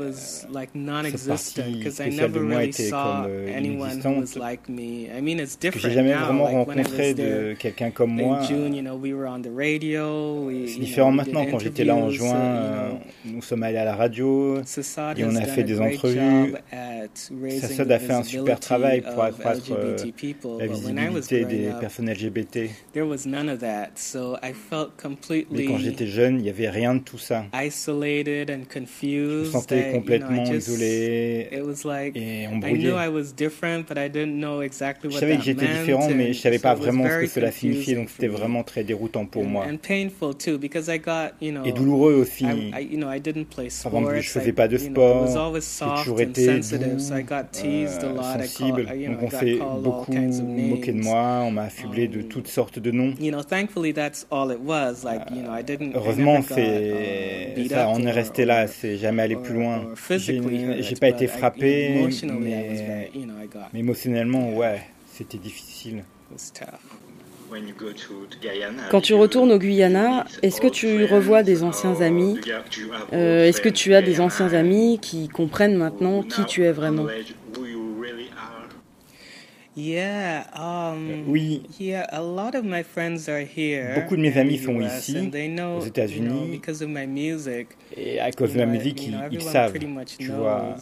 Speaker 10: like
Speaker 4: cette partie spéciale de moi était comme euh, inexistante.
Speaker 10: like me. I mean, it's
Speaker 4: que j'ai
Speaker 10: different
Speaker 4: jamais vraiment rencontré de quelqu'un comme moi. C'est différent maintenant. Quand j'étais là en juin,
Speaker 10: uh,
Speaker 4: euh, nous sommes allés à la radio et on a fait des entrevues. Sassad a fait un super travail pour accroître la visibilité des personnes LGBT.
Speaker 10: I felt
Speaker 4: Mais
Speaker 10: completely
Speaker 4: quand j'étais jeune, il n'y avait rien de tout ça.
Speaker 10: isolated and
Speaker 4: Je me
Speaker 10: confused.
Speaker 4: sentais
Speaker 10: I- you know, I
Speaker 4: complètement
Speaker 10: just-
Speaker 4: isolé
Speaker 10: It was like
Speaker 4: et
Speaker 10: I
Speaker 4: embrouillé.
Speaker 10: knew I was different, but I didn't know exactly
Speaker 4: Je
Speaker 10: what
Speaker 4: savais que j'étais différent, mais je savais
Speaker 10: so
Speaker 4: pas vraiment ce que cela signifiait, donc c'était vraiment très déroutant pour
Speaker 10: And-
Speaker 4: moi.
Speaker 10: And painful too, because I got, you know,
Speaker 4: Et douloureux aussi.
Speaker 10: I, you know, I didn't play
Speaker 4: Par exemple,
Speaker 10: sports.
Speaker 4: je faisais pas de sport,
Speaker 10: always
Speaker 4: j'ai
Speaker 10: soft
Speaker 4: toujours été
Speaker 10: sensitive,
Speaker 4: doux,
Speaker 10: so I got teased a lot. I
Speaker 4: sensible. Donc on s'est beaucoup moqué de moi, on m'a affublé de
Speaker 10: Um,
Speaker 4: toutes sortes de noms.
Speaker 10: You know, thankfully that's that's all it was. Like you know, I didn't. I
Speaker 4: Heureusement, c'est
Speaker 10: uh, beat
Speaker 4: ça, on est
Speaker 10: or-
Speaker 4: resté là, c'est jamais allé plus loin. J'ai pas été frappé,
Speaker 10: emotionally, I was
Speaker 4: mais,
Speaker 10: very, you know, I got
Speaker 4: mais émotionnellement, ouais, c'était difficile.
Speaker 10: it was tough.
Speaker 1: Quand tu retournes au Guyana, est-ce que tu revois des anciens amis? Euh, Est-ce que tu as des anciens amis qui comprennent maintenant qui tu es vraiment?
Speaker 10: Yeah. Um,
Speaker 4: Oui.
Speaker 10: Yeah, a lot of my friends are here.
Speaker 4: Beaucoup de mes amis sont
Speaker 10: US,
Speaker 4: ici,
Speaker 10: know,
Speaker 4: aux
Speaker 10: you know,
Speaker 4: États-Unis.
Speaker 10: because of my music.
Speaker 4: Et à cause de
Speaker 10: you know,
Speaker 4: musique,
Speaker 10: you know,
Speaker 4: ils, savent, tu vois.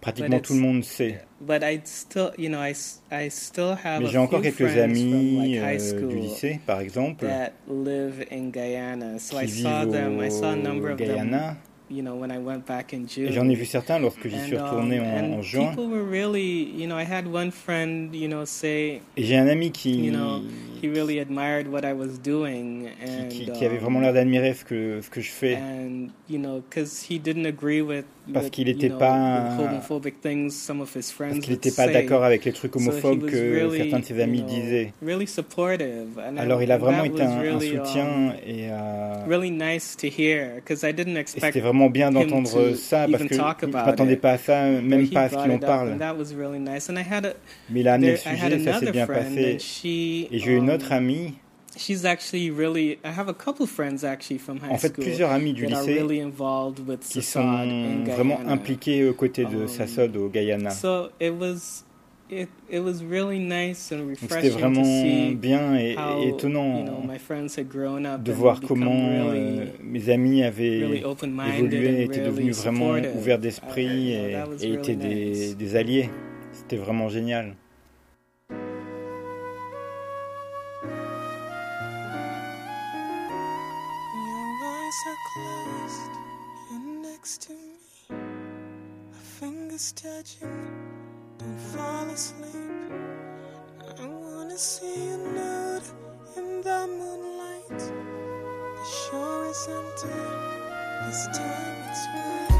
Speaker 4: Pratiquement
Speaker 10: But
Speaker 4: tout le monde sait.
Speaker 10: But I still, you know, I, s- I still have
Speaker 4: Mais j'ai encore quelques
Speaker 10: friends from
Speaker 4: amis
Speaker 10: like
Speaker 4: euh,
Speaker 10: school
Speaker 4: du lycée, par exemple,
Speaker 10: that live in Guyana. So I
Speaker 4: qui
Speaker 10: saw
Speaker 4: vivent
Speaker 10: them. I saw a number
Speaker 4: au
Speaker 10: of them.
Speaker 4: Guyana.
Speaker 10: You know, when I went back in June.
Speaker 4: Et J'en ai vu certains lorsque j'y suis
Speaker 10: And, um,
Speaker 4: retourné en, en juin. Et j'ai un ami qui,
Speaker 10: he really admired what I was doing, and
Speaker 4: qui, qui avait
Speaker 10: um,
Speaker 4: vraiment l'air d'admirer ce que, ce que je fais.
Speaker 10: and you know, because he didn't agree with
Speaker 4: Parce qu'il
Speaker 10: you
Speaker 4: était
Speaker 10: know,
Speaker 4: pas-
Speaker 10: with homophobic things some of his friends
Speaker 4: Parce qu'il
Speaker 10: would
Speaker 4: n'était pas
Speaker 10: say.
Speaker 4: d'accord avec les trucs homophobes que
Speaker 10: really,
Speaker 4: certains de ses amis
Speaker 10: you know,
Speaker 4: disaient.
Speaker 10: Really supportive. And I-
Speaker 4: Alors il a vraiment été un, soutien
Speaker 10: um,
Speaker 4: et,
Speaker 10: nice to hear because I didn't
Speaker 4: et
Speaker 10: expect
Speaker 4: c'était vraiment bien d'entendre ça parce que je ne m'attendais pas à ça, même pas à ce qu'il en parle.
Speaker 10: really nice.
Speaker 4: Mais il a amené le sujet, ça s'est bien passé.
Speaker 10: and she,
Speaker 4: Et j'ai eu une autre amie,
Speaker 10: She's actually really. I have a couple friends actually from high
Speaker 4: en fait
Speaker 10: school
Speaker 4: plusieurs amis du lycée
Speaker 10: really involved with
Speaker 4: qui sont vraiment impliqués aux côtés de
Speaker 10: Um,
Speaker 4: Sassod au Guyana.
Speaker 10: So it was, it it was really nice and
Speaker 4: Donc c'était
Speaker 10: refreshing to
Speaker 4: vraiment
Speaker 10: see
Speaker 4: bien et,
Speaker 10: how,
Speaker 4: et étonnant
Speaker 10: you know, my friends had grown up
Speaker 4: de voir comment
Speaker 10: really,
Speaker 4: euh, mes amis avaient
Speaker 10: really
Speaker 4: évolué, étaient
Speaker 10: really
Speaker 4: devenus vraiment ouverts d'esprit et,
Speaker 10: really
Speaker 4: étaient des alliés. C'était vraiment génial.
Speaker 9: Fingers touching, don't fall asleep. I wanna see you nude in the moonlight. The shore is empty, this time it's right.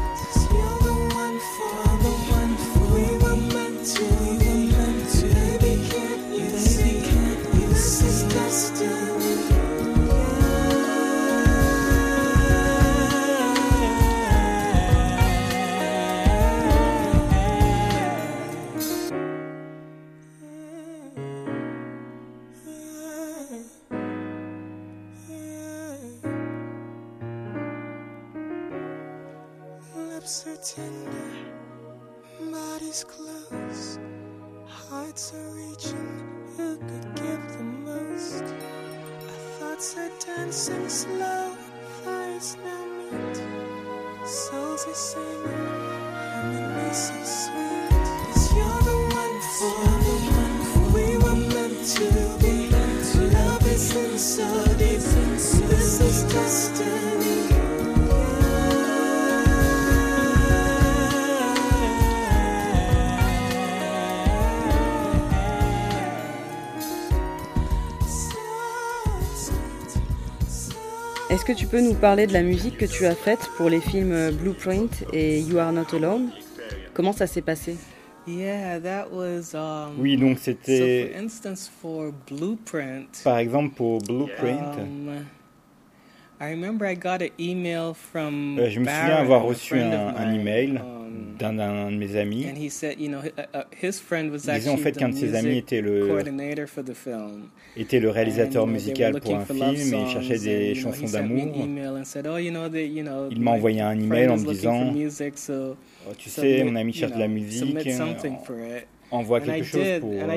Speaker 1: Est-ce que tu peux nous parler de la musique que tu as faite pour les films Blueprint et You Are Not Alone? Comment ça s'est passé?
Speaker 10: Yeah, that was. Um,
Speaker 4: Oui, donc
Speaker 10: So,
Speaker 4: c'était
Speaker 10: for instance, for Blueprint.
Speaker 4: par exemple pour Blueprint.
Speaker 10: Um, I remember I got an email from
Speaker 4: Euh, je me souviens avoir reçu un, un email
Speaker 10: um,
Speaker 4: d'un d'un de mes amis.
Speaker 10: and he said, you know, hi- uh, uh, his friend was
Speaker 4: Il disait en fait qu'un de ses amis était le, était le réalisateur
Speaker 10: And, you know, they were
Speaker 4: musical pour un film et il cherchait des
Speaker 10: and,
Speaker 4: chansons d'amour.
Speaker 10: oh, you know, that, you know,
Speaker 4: Il m'a envoyé un email en me disant
Speaker 10: music, so
Speaker 4: Oh, Tu sais, mon ami cherche de la musique, euh, envoie quelque chose
Speaker 10: did,
Speaker 4: pour, voir.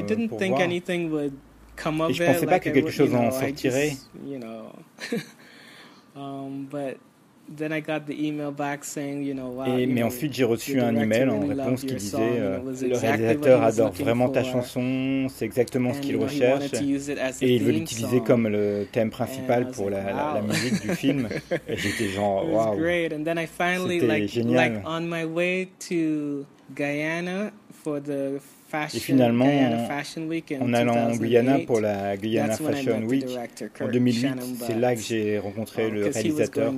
Speaker 4: Et je
Speaker 10: it.
Speaker 4: pensais pas que quelque chose en sortirait. [LAUGHS]
Speaker 10: um, but then I got the email back saying, you know, wow.
Speaker 4: Et, mais ensuite, j'ai reçu un email en réponse qui disait euh, Le réalisateur adore vraiment ta chanson, c'est exactement ce qu'il recherche. Et il veut l'utiliser comme le thème principal pour la, musique du film. [LAUGHS] Et j'étais genre, waouh.
Speaker 10: great. And then I finally,
Speaker 4: C'était
Speaker 10: like,
Speaker 4: génial.
Speaker 10: like on my way to Guyana for the fashion,
Speaker 4: Et finalement, en- allant en
Speaker 10: 2008,
Speaker 4: Guyana pour la Guyana Fashion Week en
Speaker 10: Kirk
Speaker 4: 2008,
Speaker 10: Shannon
Speaker 4: c'est là que j'ai rencontré
Speaker 10: Uh,
Speaker 4: le réalisateur.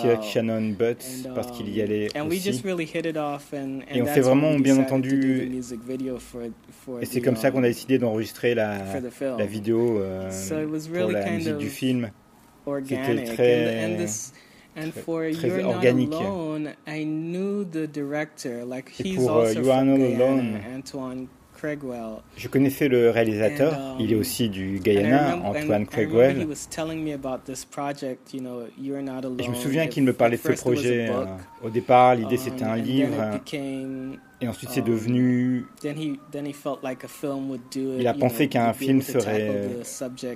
Speaker 4: Kirk Shannon Butts parce qu'il y allait aussi.
Speaker 10: just really hit it off and,
Speaker 4: Et on s'est vraiment bien entendu. Et c'est comme ça qu'on a
Speaker 10: um,
Speaker 4: décidé d'enregistrer la, vidéo euh, pour la musique du film.
Speaker 10: organic.
Speaker 4: très-
Speaker 10: and, and this and
Speaker 4: très-
Speaker 10: for
Speaker 4: très
Speaker 10: You're Not
Speaker 4: organique.
Speaker 10: Alone, I knew the director. Like
Speaker 4: Et
Speaker 10: he's
Speaker 4: pour,
Speaker 10: also
Speaker 4: You Are Not Alone,
Speaker 10: Antoine Craigwell.
Speaker 4: Je connaissais le réalisateur,
Speaker 10: And, um,
Speaker 4: il est aussi du Guyana,
Speaker 10: remember-
Speaker 4: Antoine Craigwell.
Speaker 10: was telling me about this project, you know, You're Not Alone.
Speaker 4: Et je me souviens qu'il me parlait de ce projet.
Speaker 10: book,
Speaker 4: euh, Au départ, l'idée
Speaker 10: um,
Speaker 4: c'était un livre,
Speaker 10: became,
Speaker 4: et ensuite c'est
Speaker 10: um,
Speaker 4: devenu.
Speaker 10: Then he, then he felt like a film would do it,
Speaker 4: Il a pensé qu'un film serait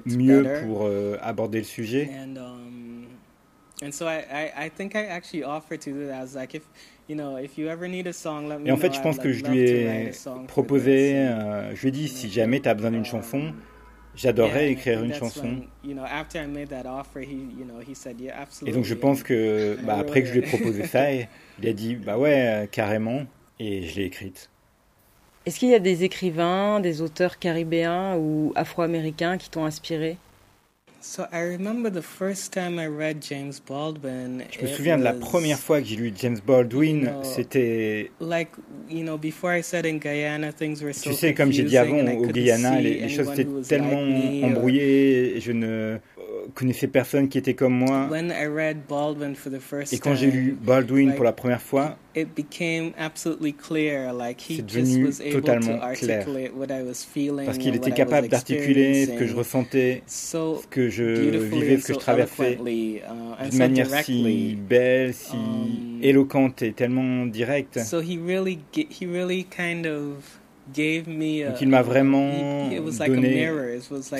Speaker 4: mieux
Speaker 10: better.
Speaker 4: pour euh, aborder le sujet.
Speaker 10: And
Speaker 4: Et en fait, je pense que
Speaker 10: like
Speaker 4: je lui
Speaker 10: to
Speaker 4: ai proposé, euh, je lui ai dit si jamais tu as besoin d'une chanson, j'adorerais écrire une chanson.
Speaker 10: when, you know, after I made that offer, he, you know, he said, yeah,
Speaker 4: Et donc je pense que
Speaker 10: And I
Speaker 4: bah, après que je lui ai
Speaker 10: wrote it.
Speaker 4: proposé ça, [LAUGHS] il a dit bah ouais, euh, carrément, et je l'ai écrite.
Speaker 1: Est-ce qu'il y a des écrivains, des auteurs caribéens ou afro-américains qui t'ont inspiré?
Speaker 10: So I remember the first time I read James Baldwin.
Speaker 4: Je me souviens de la première fois que j'ai lu James Baldwin, c'était
Speaker 10: Like you know, before I said in Guyana things were so
Speaker 4: Tu sais, comme j'ai dit avant, au Guyana, les, les choses étaient tellement
Speaker 10: like me or-
Speaker 4: embrouillées, et je ne connaissais personne qui était comme moi.
Speaker 10: When I read Baldwin for the first
Speaker 4: Et quand j'ai lu Baldwin pour la première fois,
Speaker 10: it became absolutely clear. Like he
Speaker 4: C'est
Speaker 10: just
Speaker 4: devenu
Speaker 10: was able to
Speaker 4: totalement clair.
Speaker 10: articulate what I was feeling.
Speaker 4: parce qu'il était capable d'articuler ce que je ressentais,
Speaker 10: so
Speaker 4: ce que je vivais, ce que je traversais,
Speaker 10: uh,
Speaker 4: d'une
Speaker 10: so
Speaker 4: manière si belle, si
Speaker 10: Um,
Speaker 4: éloquente et tellement directe. Donc il m'a vraiment donné.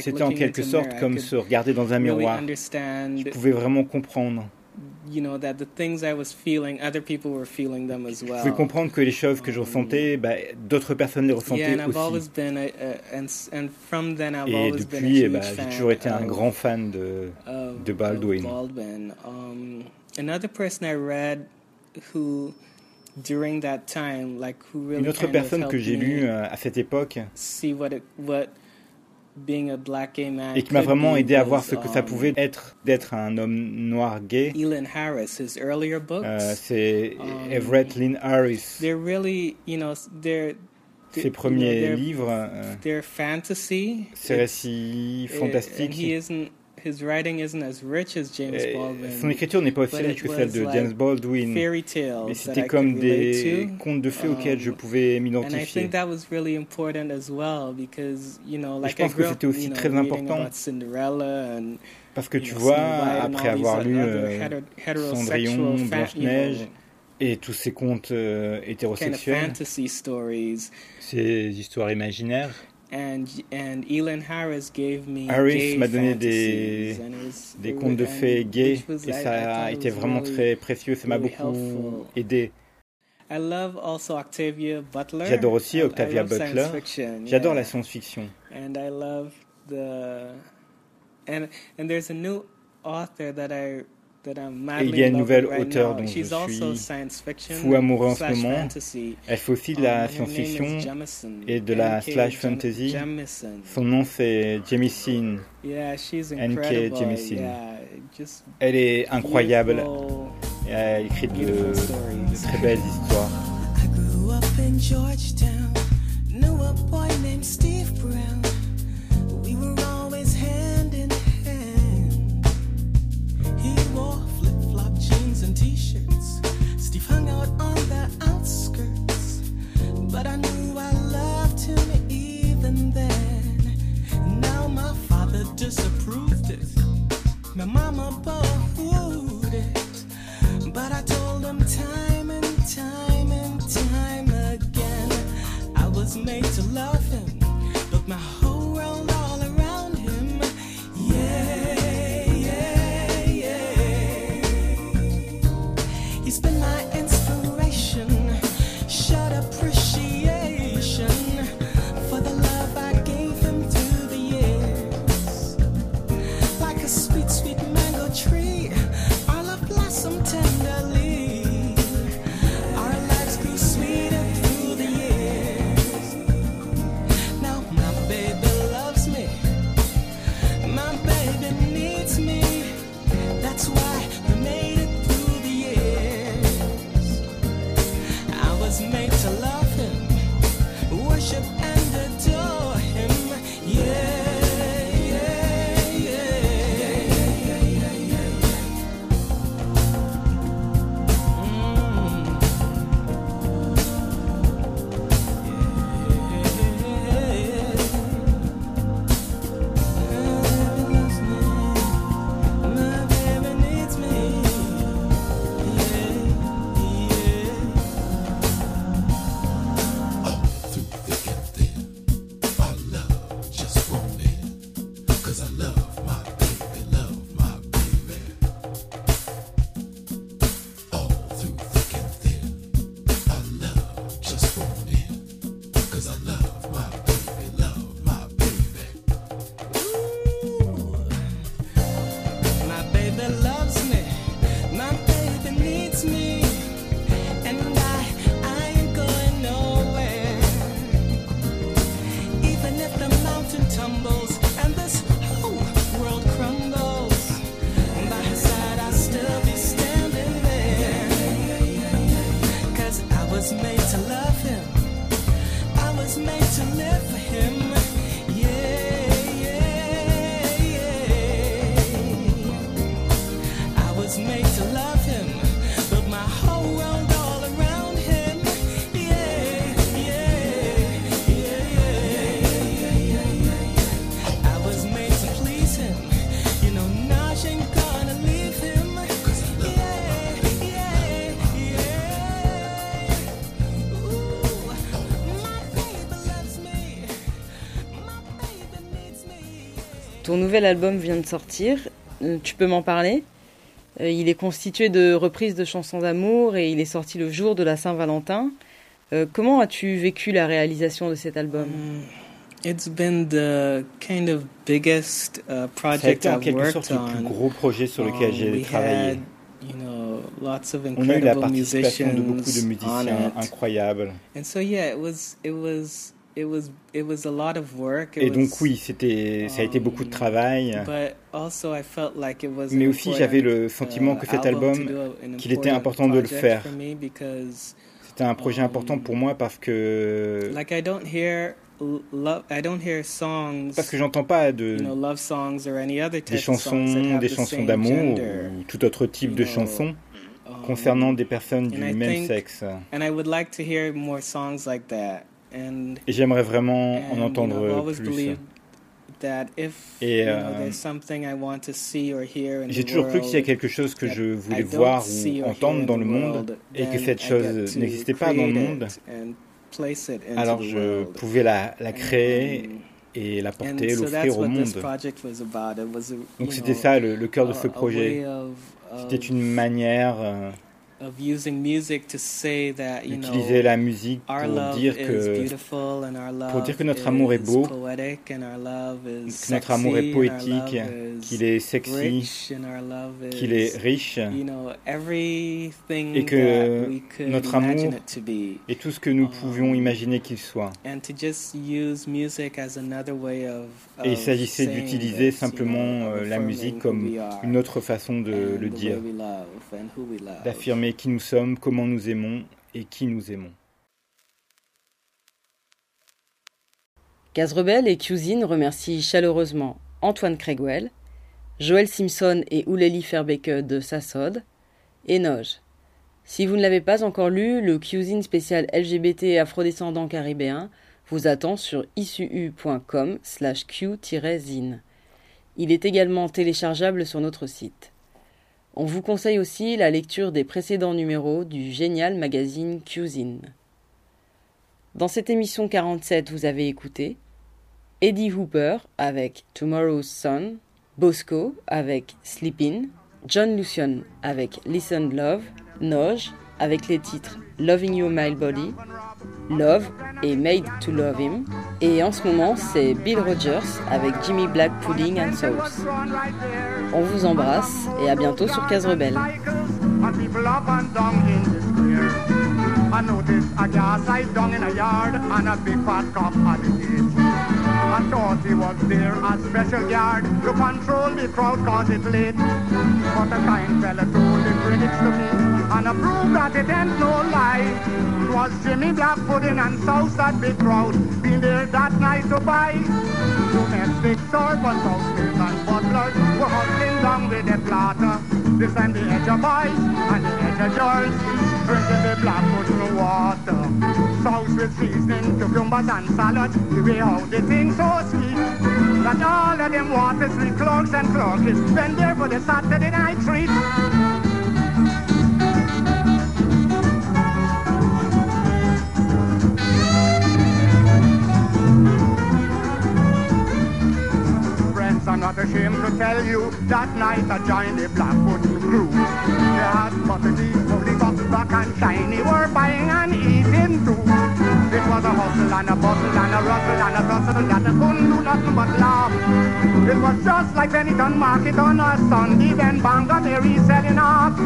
Speaker 4: C'était en quelque sorte comme se regarder dans un miroir. Je pouvais vraiment comprendre.
Speaker 10: you know, that the things I was feeling, other people were feeling them as
Speaker 4: Je pouvais comprendre que les choses que je ressentais, bah, d'autres personnes les ressentaient aussi. Et depuis, eh bah, j'ai toujours été un grand fan de, de. Baldwin.
Speaker 10: Um, another person I read who, during that time, like who really
Speaker 4: Une autre personne que j'ai lue euh, à cette époque
Speaker 10: see what it, what being a black gay man
Speaker 4: et qui m'a vraiment aidé à voir ce que ça
Speaker 10: um,
Speaker 4: pouvait être d'être un homme noir gay,
Speaker 10: Elin Harris, his earlier books.
Speaker 4: euh, c'est
Speaker 10: Um,
Speaker 4: Everett Lynn Harris.
Speaker 10: they're really, you know, they're
Speaker 4: Ses premiers
Speaker 10: they're-
Speaker 4: livres, euh, ses
Speaker 10: It's-
Speaker 4: récits fantastiques.
Speaker 10: He isn't. His writing isn't as rich as James Baldwin.
Speaker 4: Son écriture n'est pas aussi riche que celle de James Baldwin,
Speaker 10: Fairy tales
Speaker 4: mais c'était comme des
Speaker 10: to.
Speaker 4: contes de fées auxquels je
Speaker 10: Um,
Speaker 4: pouvais
Speaker 10: And I
Speaker 4: m'identifier.
Speaker 10: think that was really important as well because you know,
Speaker 4: Et
Speaker 10: like
Speaker 4: je pense
Speaker 10: I
Speaker 4: que c'était aussi
Speaker 10: you know,
Speaker 4: très important.
Speaker 10: and
Speaker 4: Parce que tu
Speaker 10: know,
Speaker 4: vois, après avoir lu euh, Cendrillon, Blanche-Neige et tous ces contes euh,
Speaker 10: kind of
Speaker 4: hétérosexuels,
Speaker 10: fantasy stories.
Speaker 4: ces histoires imaginaires,
Speaker 10: Harris gave me
Speaker 4: Harris
Speaker 10: gay
Speaker 4: m'a donné des, des contes de fées gays et ça a été vraiment très précieux, ça m'a beaucoup aidé.
Speaker 10: I love also Octavia Butler.
Speaker 4: J'adore aussi Octavia Butler. J'adore la science-fiction.
Speaker 10: And I love the and and there's a new author that I that I'm
Speaker 4: Et il y a une nouvelle auteure dont je suis
Speaker 10: science fiction
Speaker 4: fou amoureux en ce
Speaker 10: slash
Speaker 4: moment.
Speaker 10: fantasy.
Speaker 4: Elle fait aussi de
Speaker 10: Um,
Speaker 4: la
Speaker 10: her name is
Speaker 4: science-fiction
Speaker 10: Jamison,
Speaker 4: et de la slash fantasy. Son nom c'est Jamie
Speaker 10: Yeah, she's
Speaker 4: N.K.
Speaker 10: incredible.
Speaker 4: Jemisin. Elle est incroyable. Elle écrit de, très belles histoires.
Speaker 9: I grew up in Georgetown, knew a boy named Steve Brown. Made to love him. Built my whole
Speaker 1: nouvel album vient de sortir. Euh, Tu peux m'en parler? Euh, Il est constitué de reprises de chansons d'amour et il est sorti le jour de la Saint-Valentin. Euh, comment as-tu vécu la réalisation de cet album?
Speaker 10: It's been the kind of biggest uh, project
Speaker 4: en
Speaker 10: I've
Speaker 4: quelque
Speaker 10: worked
Speaker 4: sorte le plus
Speaker 10: on.
Speaker 4: gros projet sur lequel
Speaker 10: Um,
Speaker 4: j'ai travaillé.
Speaker 10: had, you know, lots of
Speaker 4: On a eu la
Speaker 10: incredible
Speaker 4: participation de beaucoup de musiciens incroyables.
Speaker 10: And so yeah, it was it was it was it was a lot of work. It
Speaker 4: Et donc
Speaker 10: was-
Speaker 4: oui, c'était, ça a été beaucoup de travail.
Speaker 10: But also I felt like it was
Speaker 4: Mais aussi j'avais le sentiment que
Speaker 10: uh,
Speaker 4: cet
Speaker 10: album
Speaker 4: qu'il était
Speaker 10: important
Speaker 4: de le faire. C'était un projet important pour moi parce que
Speaker 10: like I don't hear love I don't hear songs
Speaker 4: parce que j'entends pas de
Speaker 10: you know love songs or any other
Speaker 4: des
Speaker 10: type
Speaker 4: chansons, des
Speaker 10: the
Speaker 4: chansons d'amour ou tout autre type de
Speaker 10: you
Speaker 4: chansons
Speaker 10: um,
Speaker 4: concernant des personnes du
Speaker 10: I
Speaker 4: même
Speaker 10: think-
Speaker 4: sexe.
Speaker 10: And I would like to hear more songs like that. And
Speaker 4: Et j'aimerais vraiment en entendre plus.
Speaker 10: believed that if
Speaker 4: Et, euh,
Speaker 10: there's something I want to see or hear in
Speaker 4: J'ai toujours cru qu'il y a quelque chose que je voulais voir ou entendre dans
Speaker 10: in
Speaker 4: le
Speaker 10: the
Speaker 4: monde
Speaker 10: world,
Speaker 4: et que cette
Speaker 10: I
Speaker 4: chose n'existait pas dans le
Speaker 10: create
Speaker 4: monde alors je pouvais la, la créer et la
Speaker 10: and
Speaker 4: porter, l'offrir au monde.
Speaker 10: project was about. It was a,
Speaker 4: Donc c'était ça le, le cœur de ce projet. C'était une manière euh,
Speaker 10: of using music to say that you know
Speaker 4: d'utiliser la musique
Speaker 10: our
Speaker 4: pour
Speaker 10: love
Speaker 4: dire
Speaker 10: is
Speaker 4: que
Speaker 10: beautiful and our love
Speaker 4: pour dire que notre amour est beau,
Speaker 10: poetic and our love is
Speaker 4: que notre amour est
Speaker 10: sexy and our
Speaker 4: poétique,
Speaker 10: love is
Speaker 4: qu'il est sexy,
Speaker 10: rich and our love
Speaker 4: qu'il est
Speaker 10: is,
Speaker 4: riche
Speaker 10: you know everything
Speaker 4: et que
Speaker 10: that we could
Speaker 4: notre
Speaker 10: imagine
Speaker 4: amour
Speaker 10: it to be.
Speaker 4: est tout ce que nous pouvions imaginer qu'il soit.
Speaker 10: and to just use music as another way of,
Speaker 4: Et il s'agissait d'utiliser simplement euh, la musique
Speaker 10: who
Speaker 4: comme une autre façon de le dire,
Speaker 10: way
Speaker 4: d'affirmer qui nous sommes, comment nous aimons et qui nous aimons.
Speaker 1: Gaz Rebelle et Cuisine remercient chaleureusement Antoine Craigwell, Joël Simpson et Ouleli Ferbeke de Sassod, et Noge. Si vous ne l'avez pas encore lu, le Cuisine spécial LGBT et afrodescendant caribéen vous attend sur issuu.com slash q-zine. Il est également téléchargeable sur notre site. On vous conseille aussi la lecture des précédents numéros du génial magazine Cuisine. Dans cette émission 47, vous avez écouté Eddie Hooper avec Tomorrow's Sun, Bosco avec Sleepin', John Lucian avec Listen Love, Noj avec les titres Loving You My Body, Love et Made to Love Him, et en ce moment c'est Bill Rogers avec Jimmy Black Pudding and Sauce. On vous embrasse et à bientôt sur Case Rebelle.
Speaker 11: I thought he was there as special guard to control the crowd cause it's late. But a kind fella told the critics to me and I proved that it ain't no lie. It was Jimmy Black pudding and sauce that big crowd been there that night to buy. Domestic servants, housemaids and butlers were hustling down with the platter. This time the edge of boys and the edge of girls drinking the black pudding water. Sauce with seasoning, cucumbers and salad. The way how they think so sweet that all of them want is sweet clogs and cloggies. Been there for the Saturday night treat. Friends are not ashamed to tell you that night I joined the black pudding crew. They had custody, black and shiny, were buying and eating too. It was a hustle and a bustle and a rustle and a tussle that couldn't do nothing but laugh. It was just like Bennington Market on a Sunday, then Bangalore setting off.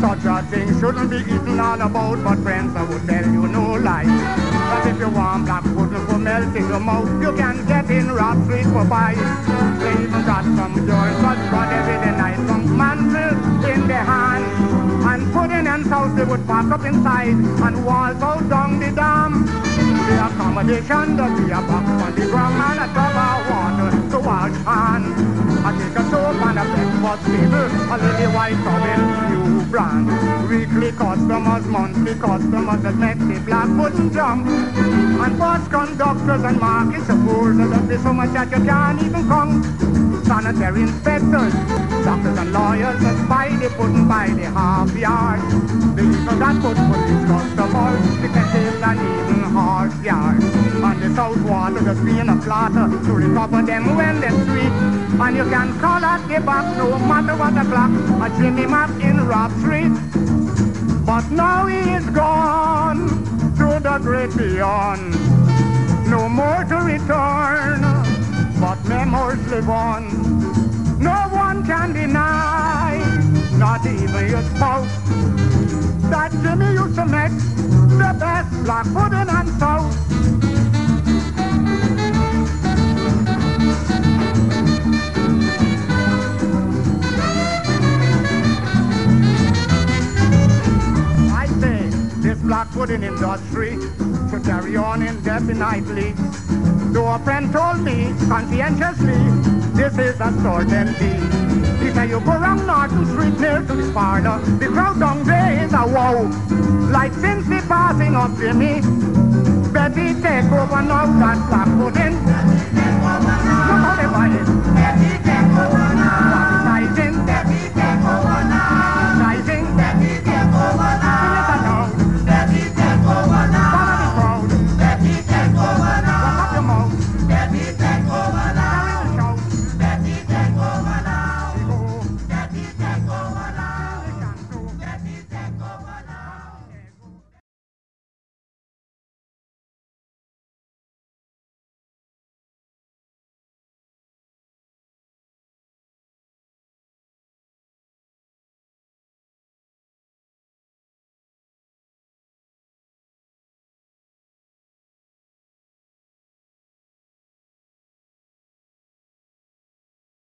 Speaker 11: Such a thing shouldn't be eaten on a boat, but friends, I would tell you no lie. But if you want black pudding for melt in your mouth, you can get in Rock Street for buy. They even got some joints, but brought every night from mantle in their hand. And pudding and sauce they would pack up inside, and walls out down the dam. The accommodation does be a box on the ground and a tub of water to wash hand. I take a soap and a breakfast table, a little white towel, brand. Weekly customers, monthly customers that make the black pudding jump. And bus conductors and market chauffeurs that you so much that you can't even count. Sanitary inspectors, doctors and lawyers that buy the pudding by the half yard. They even got good police customers, detectives and even horse yards. And the south water just being a platter to recover them when they're sweet. And you can call the back no matter what the clock, a Jimmy Map in Rock Street. But now he is gone to the great beyond. No more to return, but memories live on. No one can deny, not even your spouse, that Jimmy used to make the best black pudding and sauce. This black pudding industry to carry on indefinitely. Though a friend told me conscientiously, this is a certain deed. He said you go round Norton Street near to the parlor, the crowd down there is a wow. Like since the passing of Jimmy, Betty take over now that black pudding. Look how they buy it.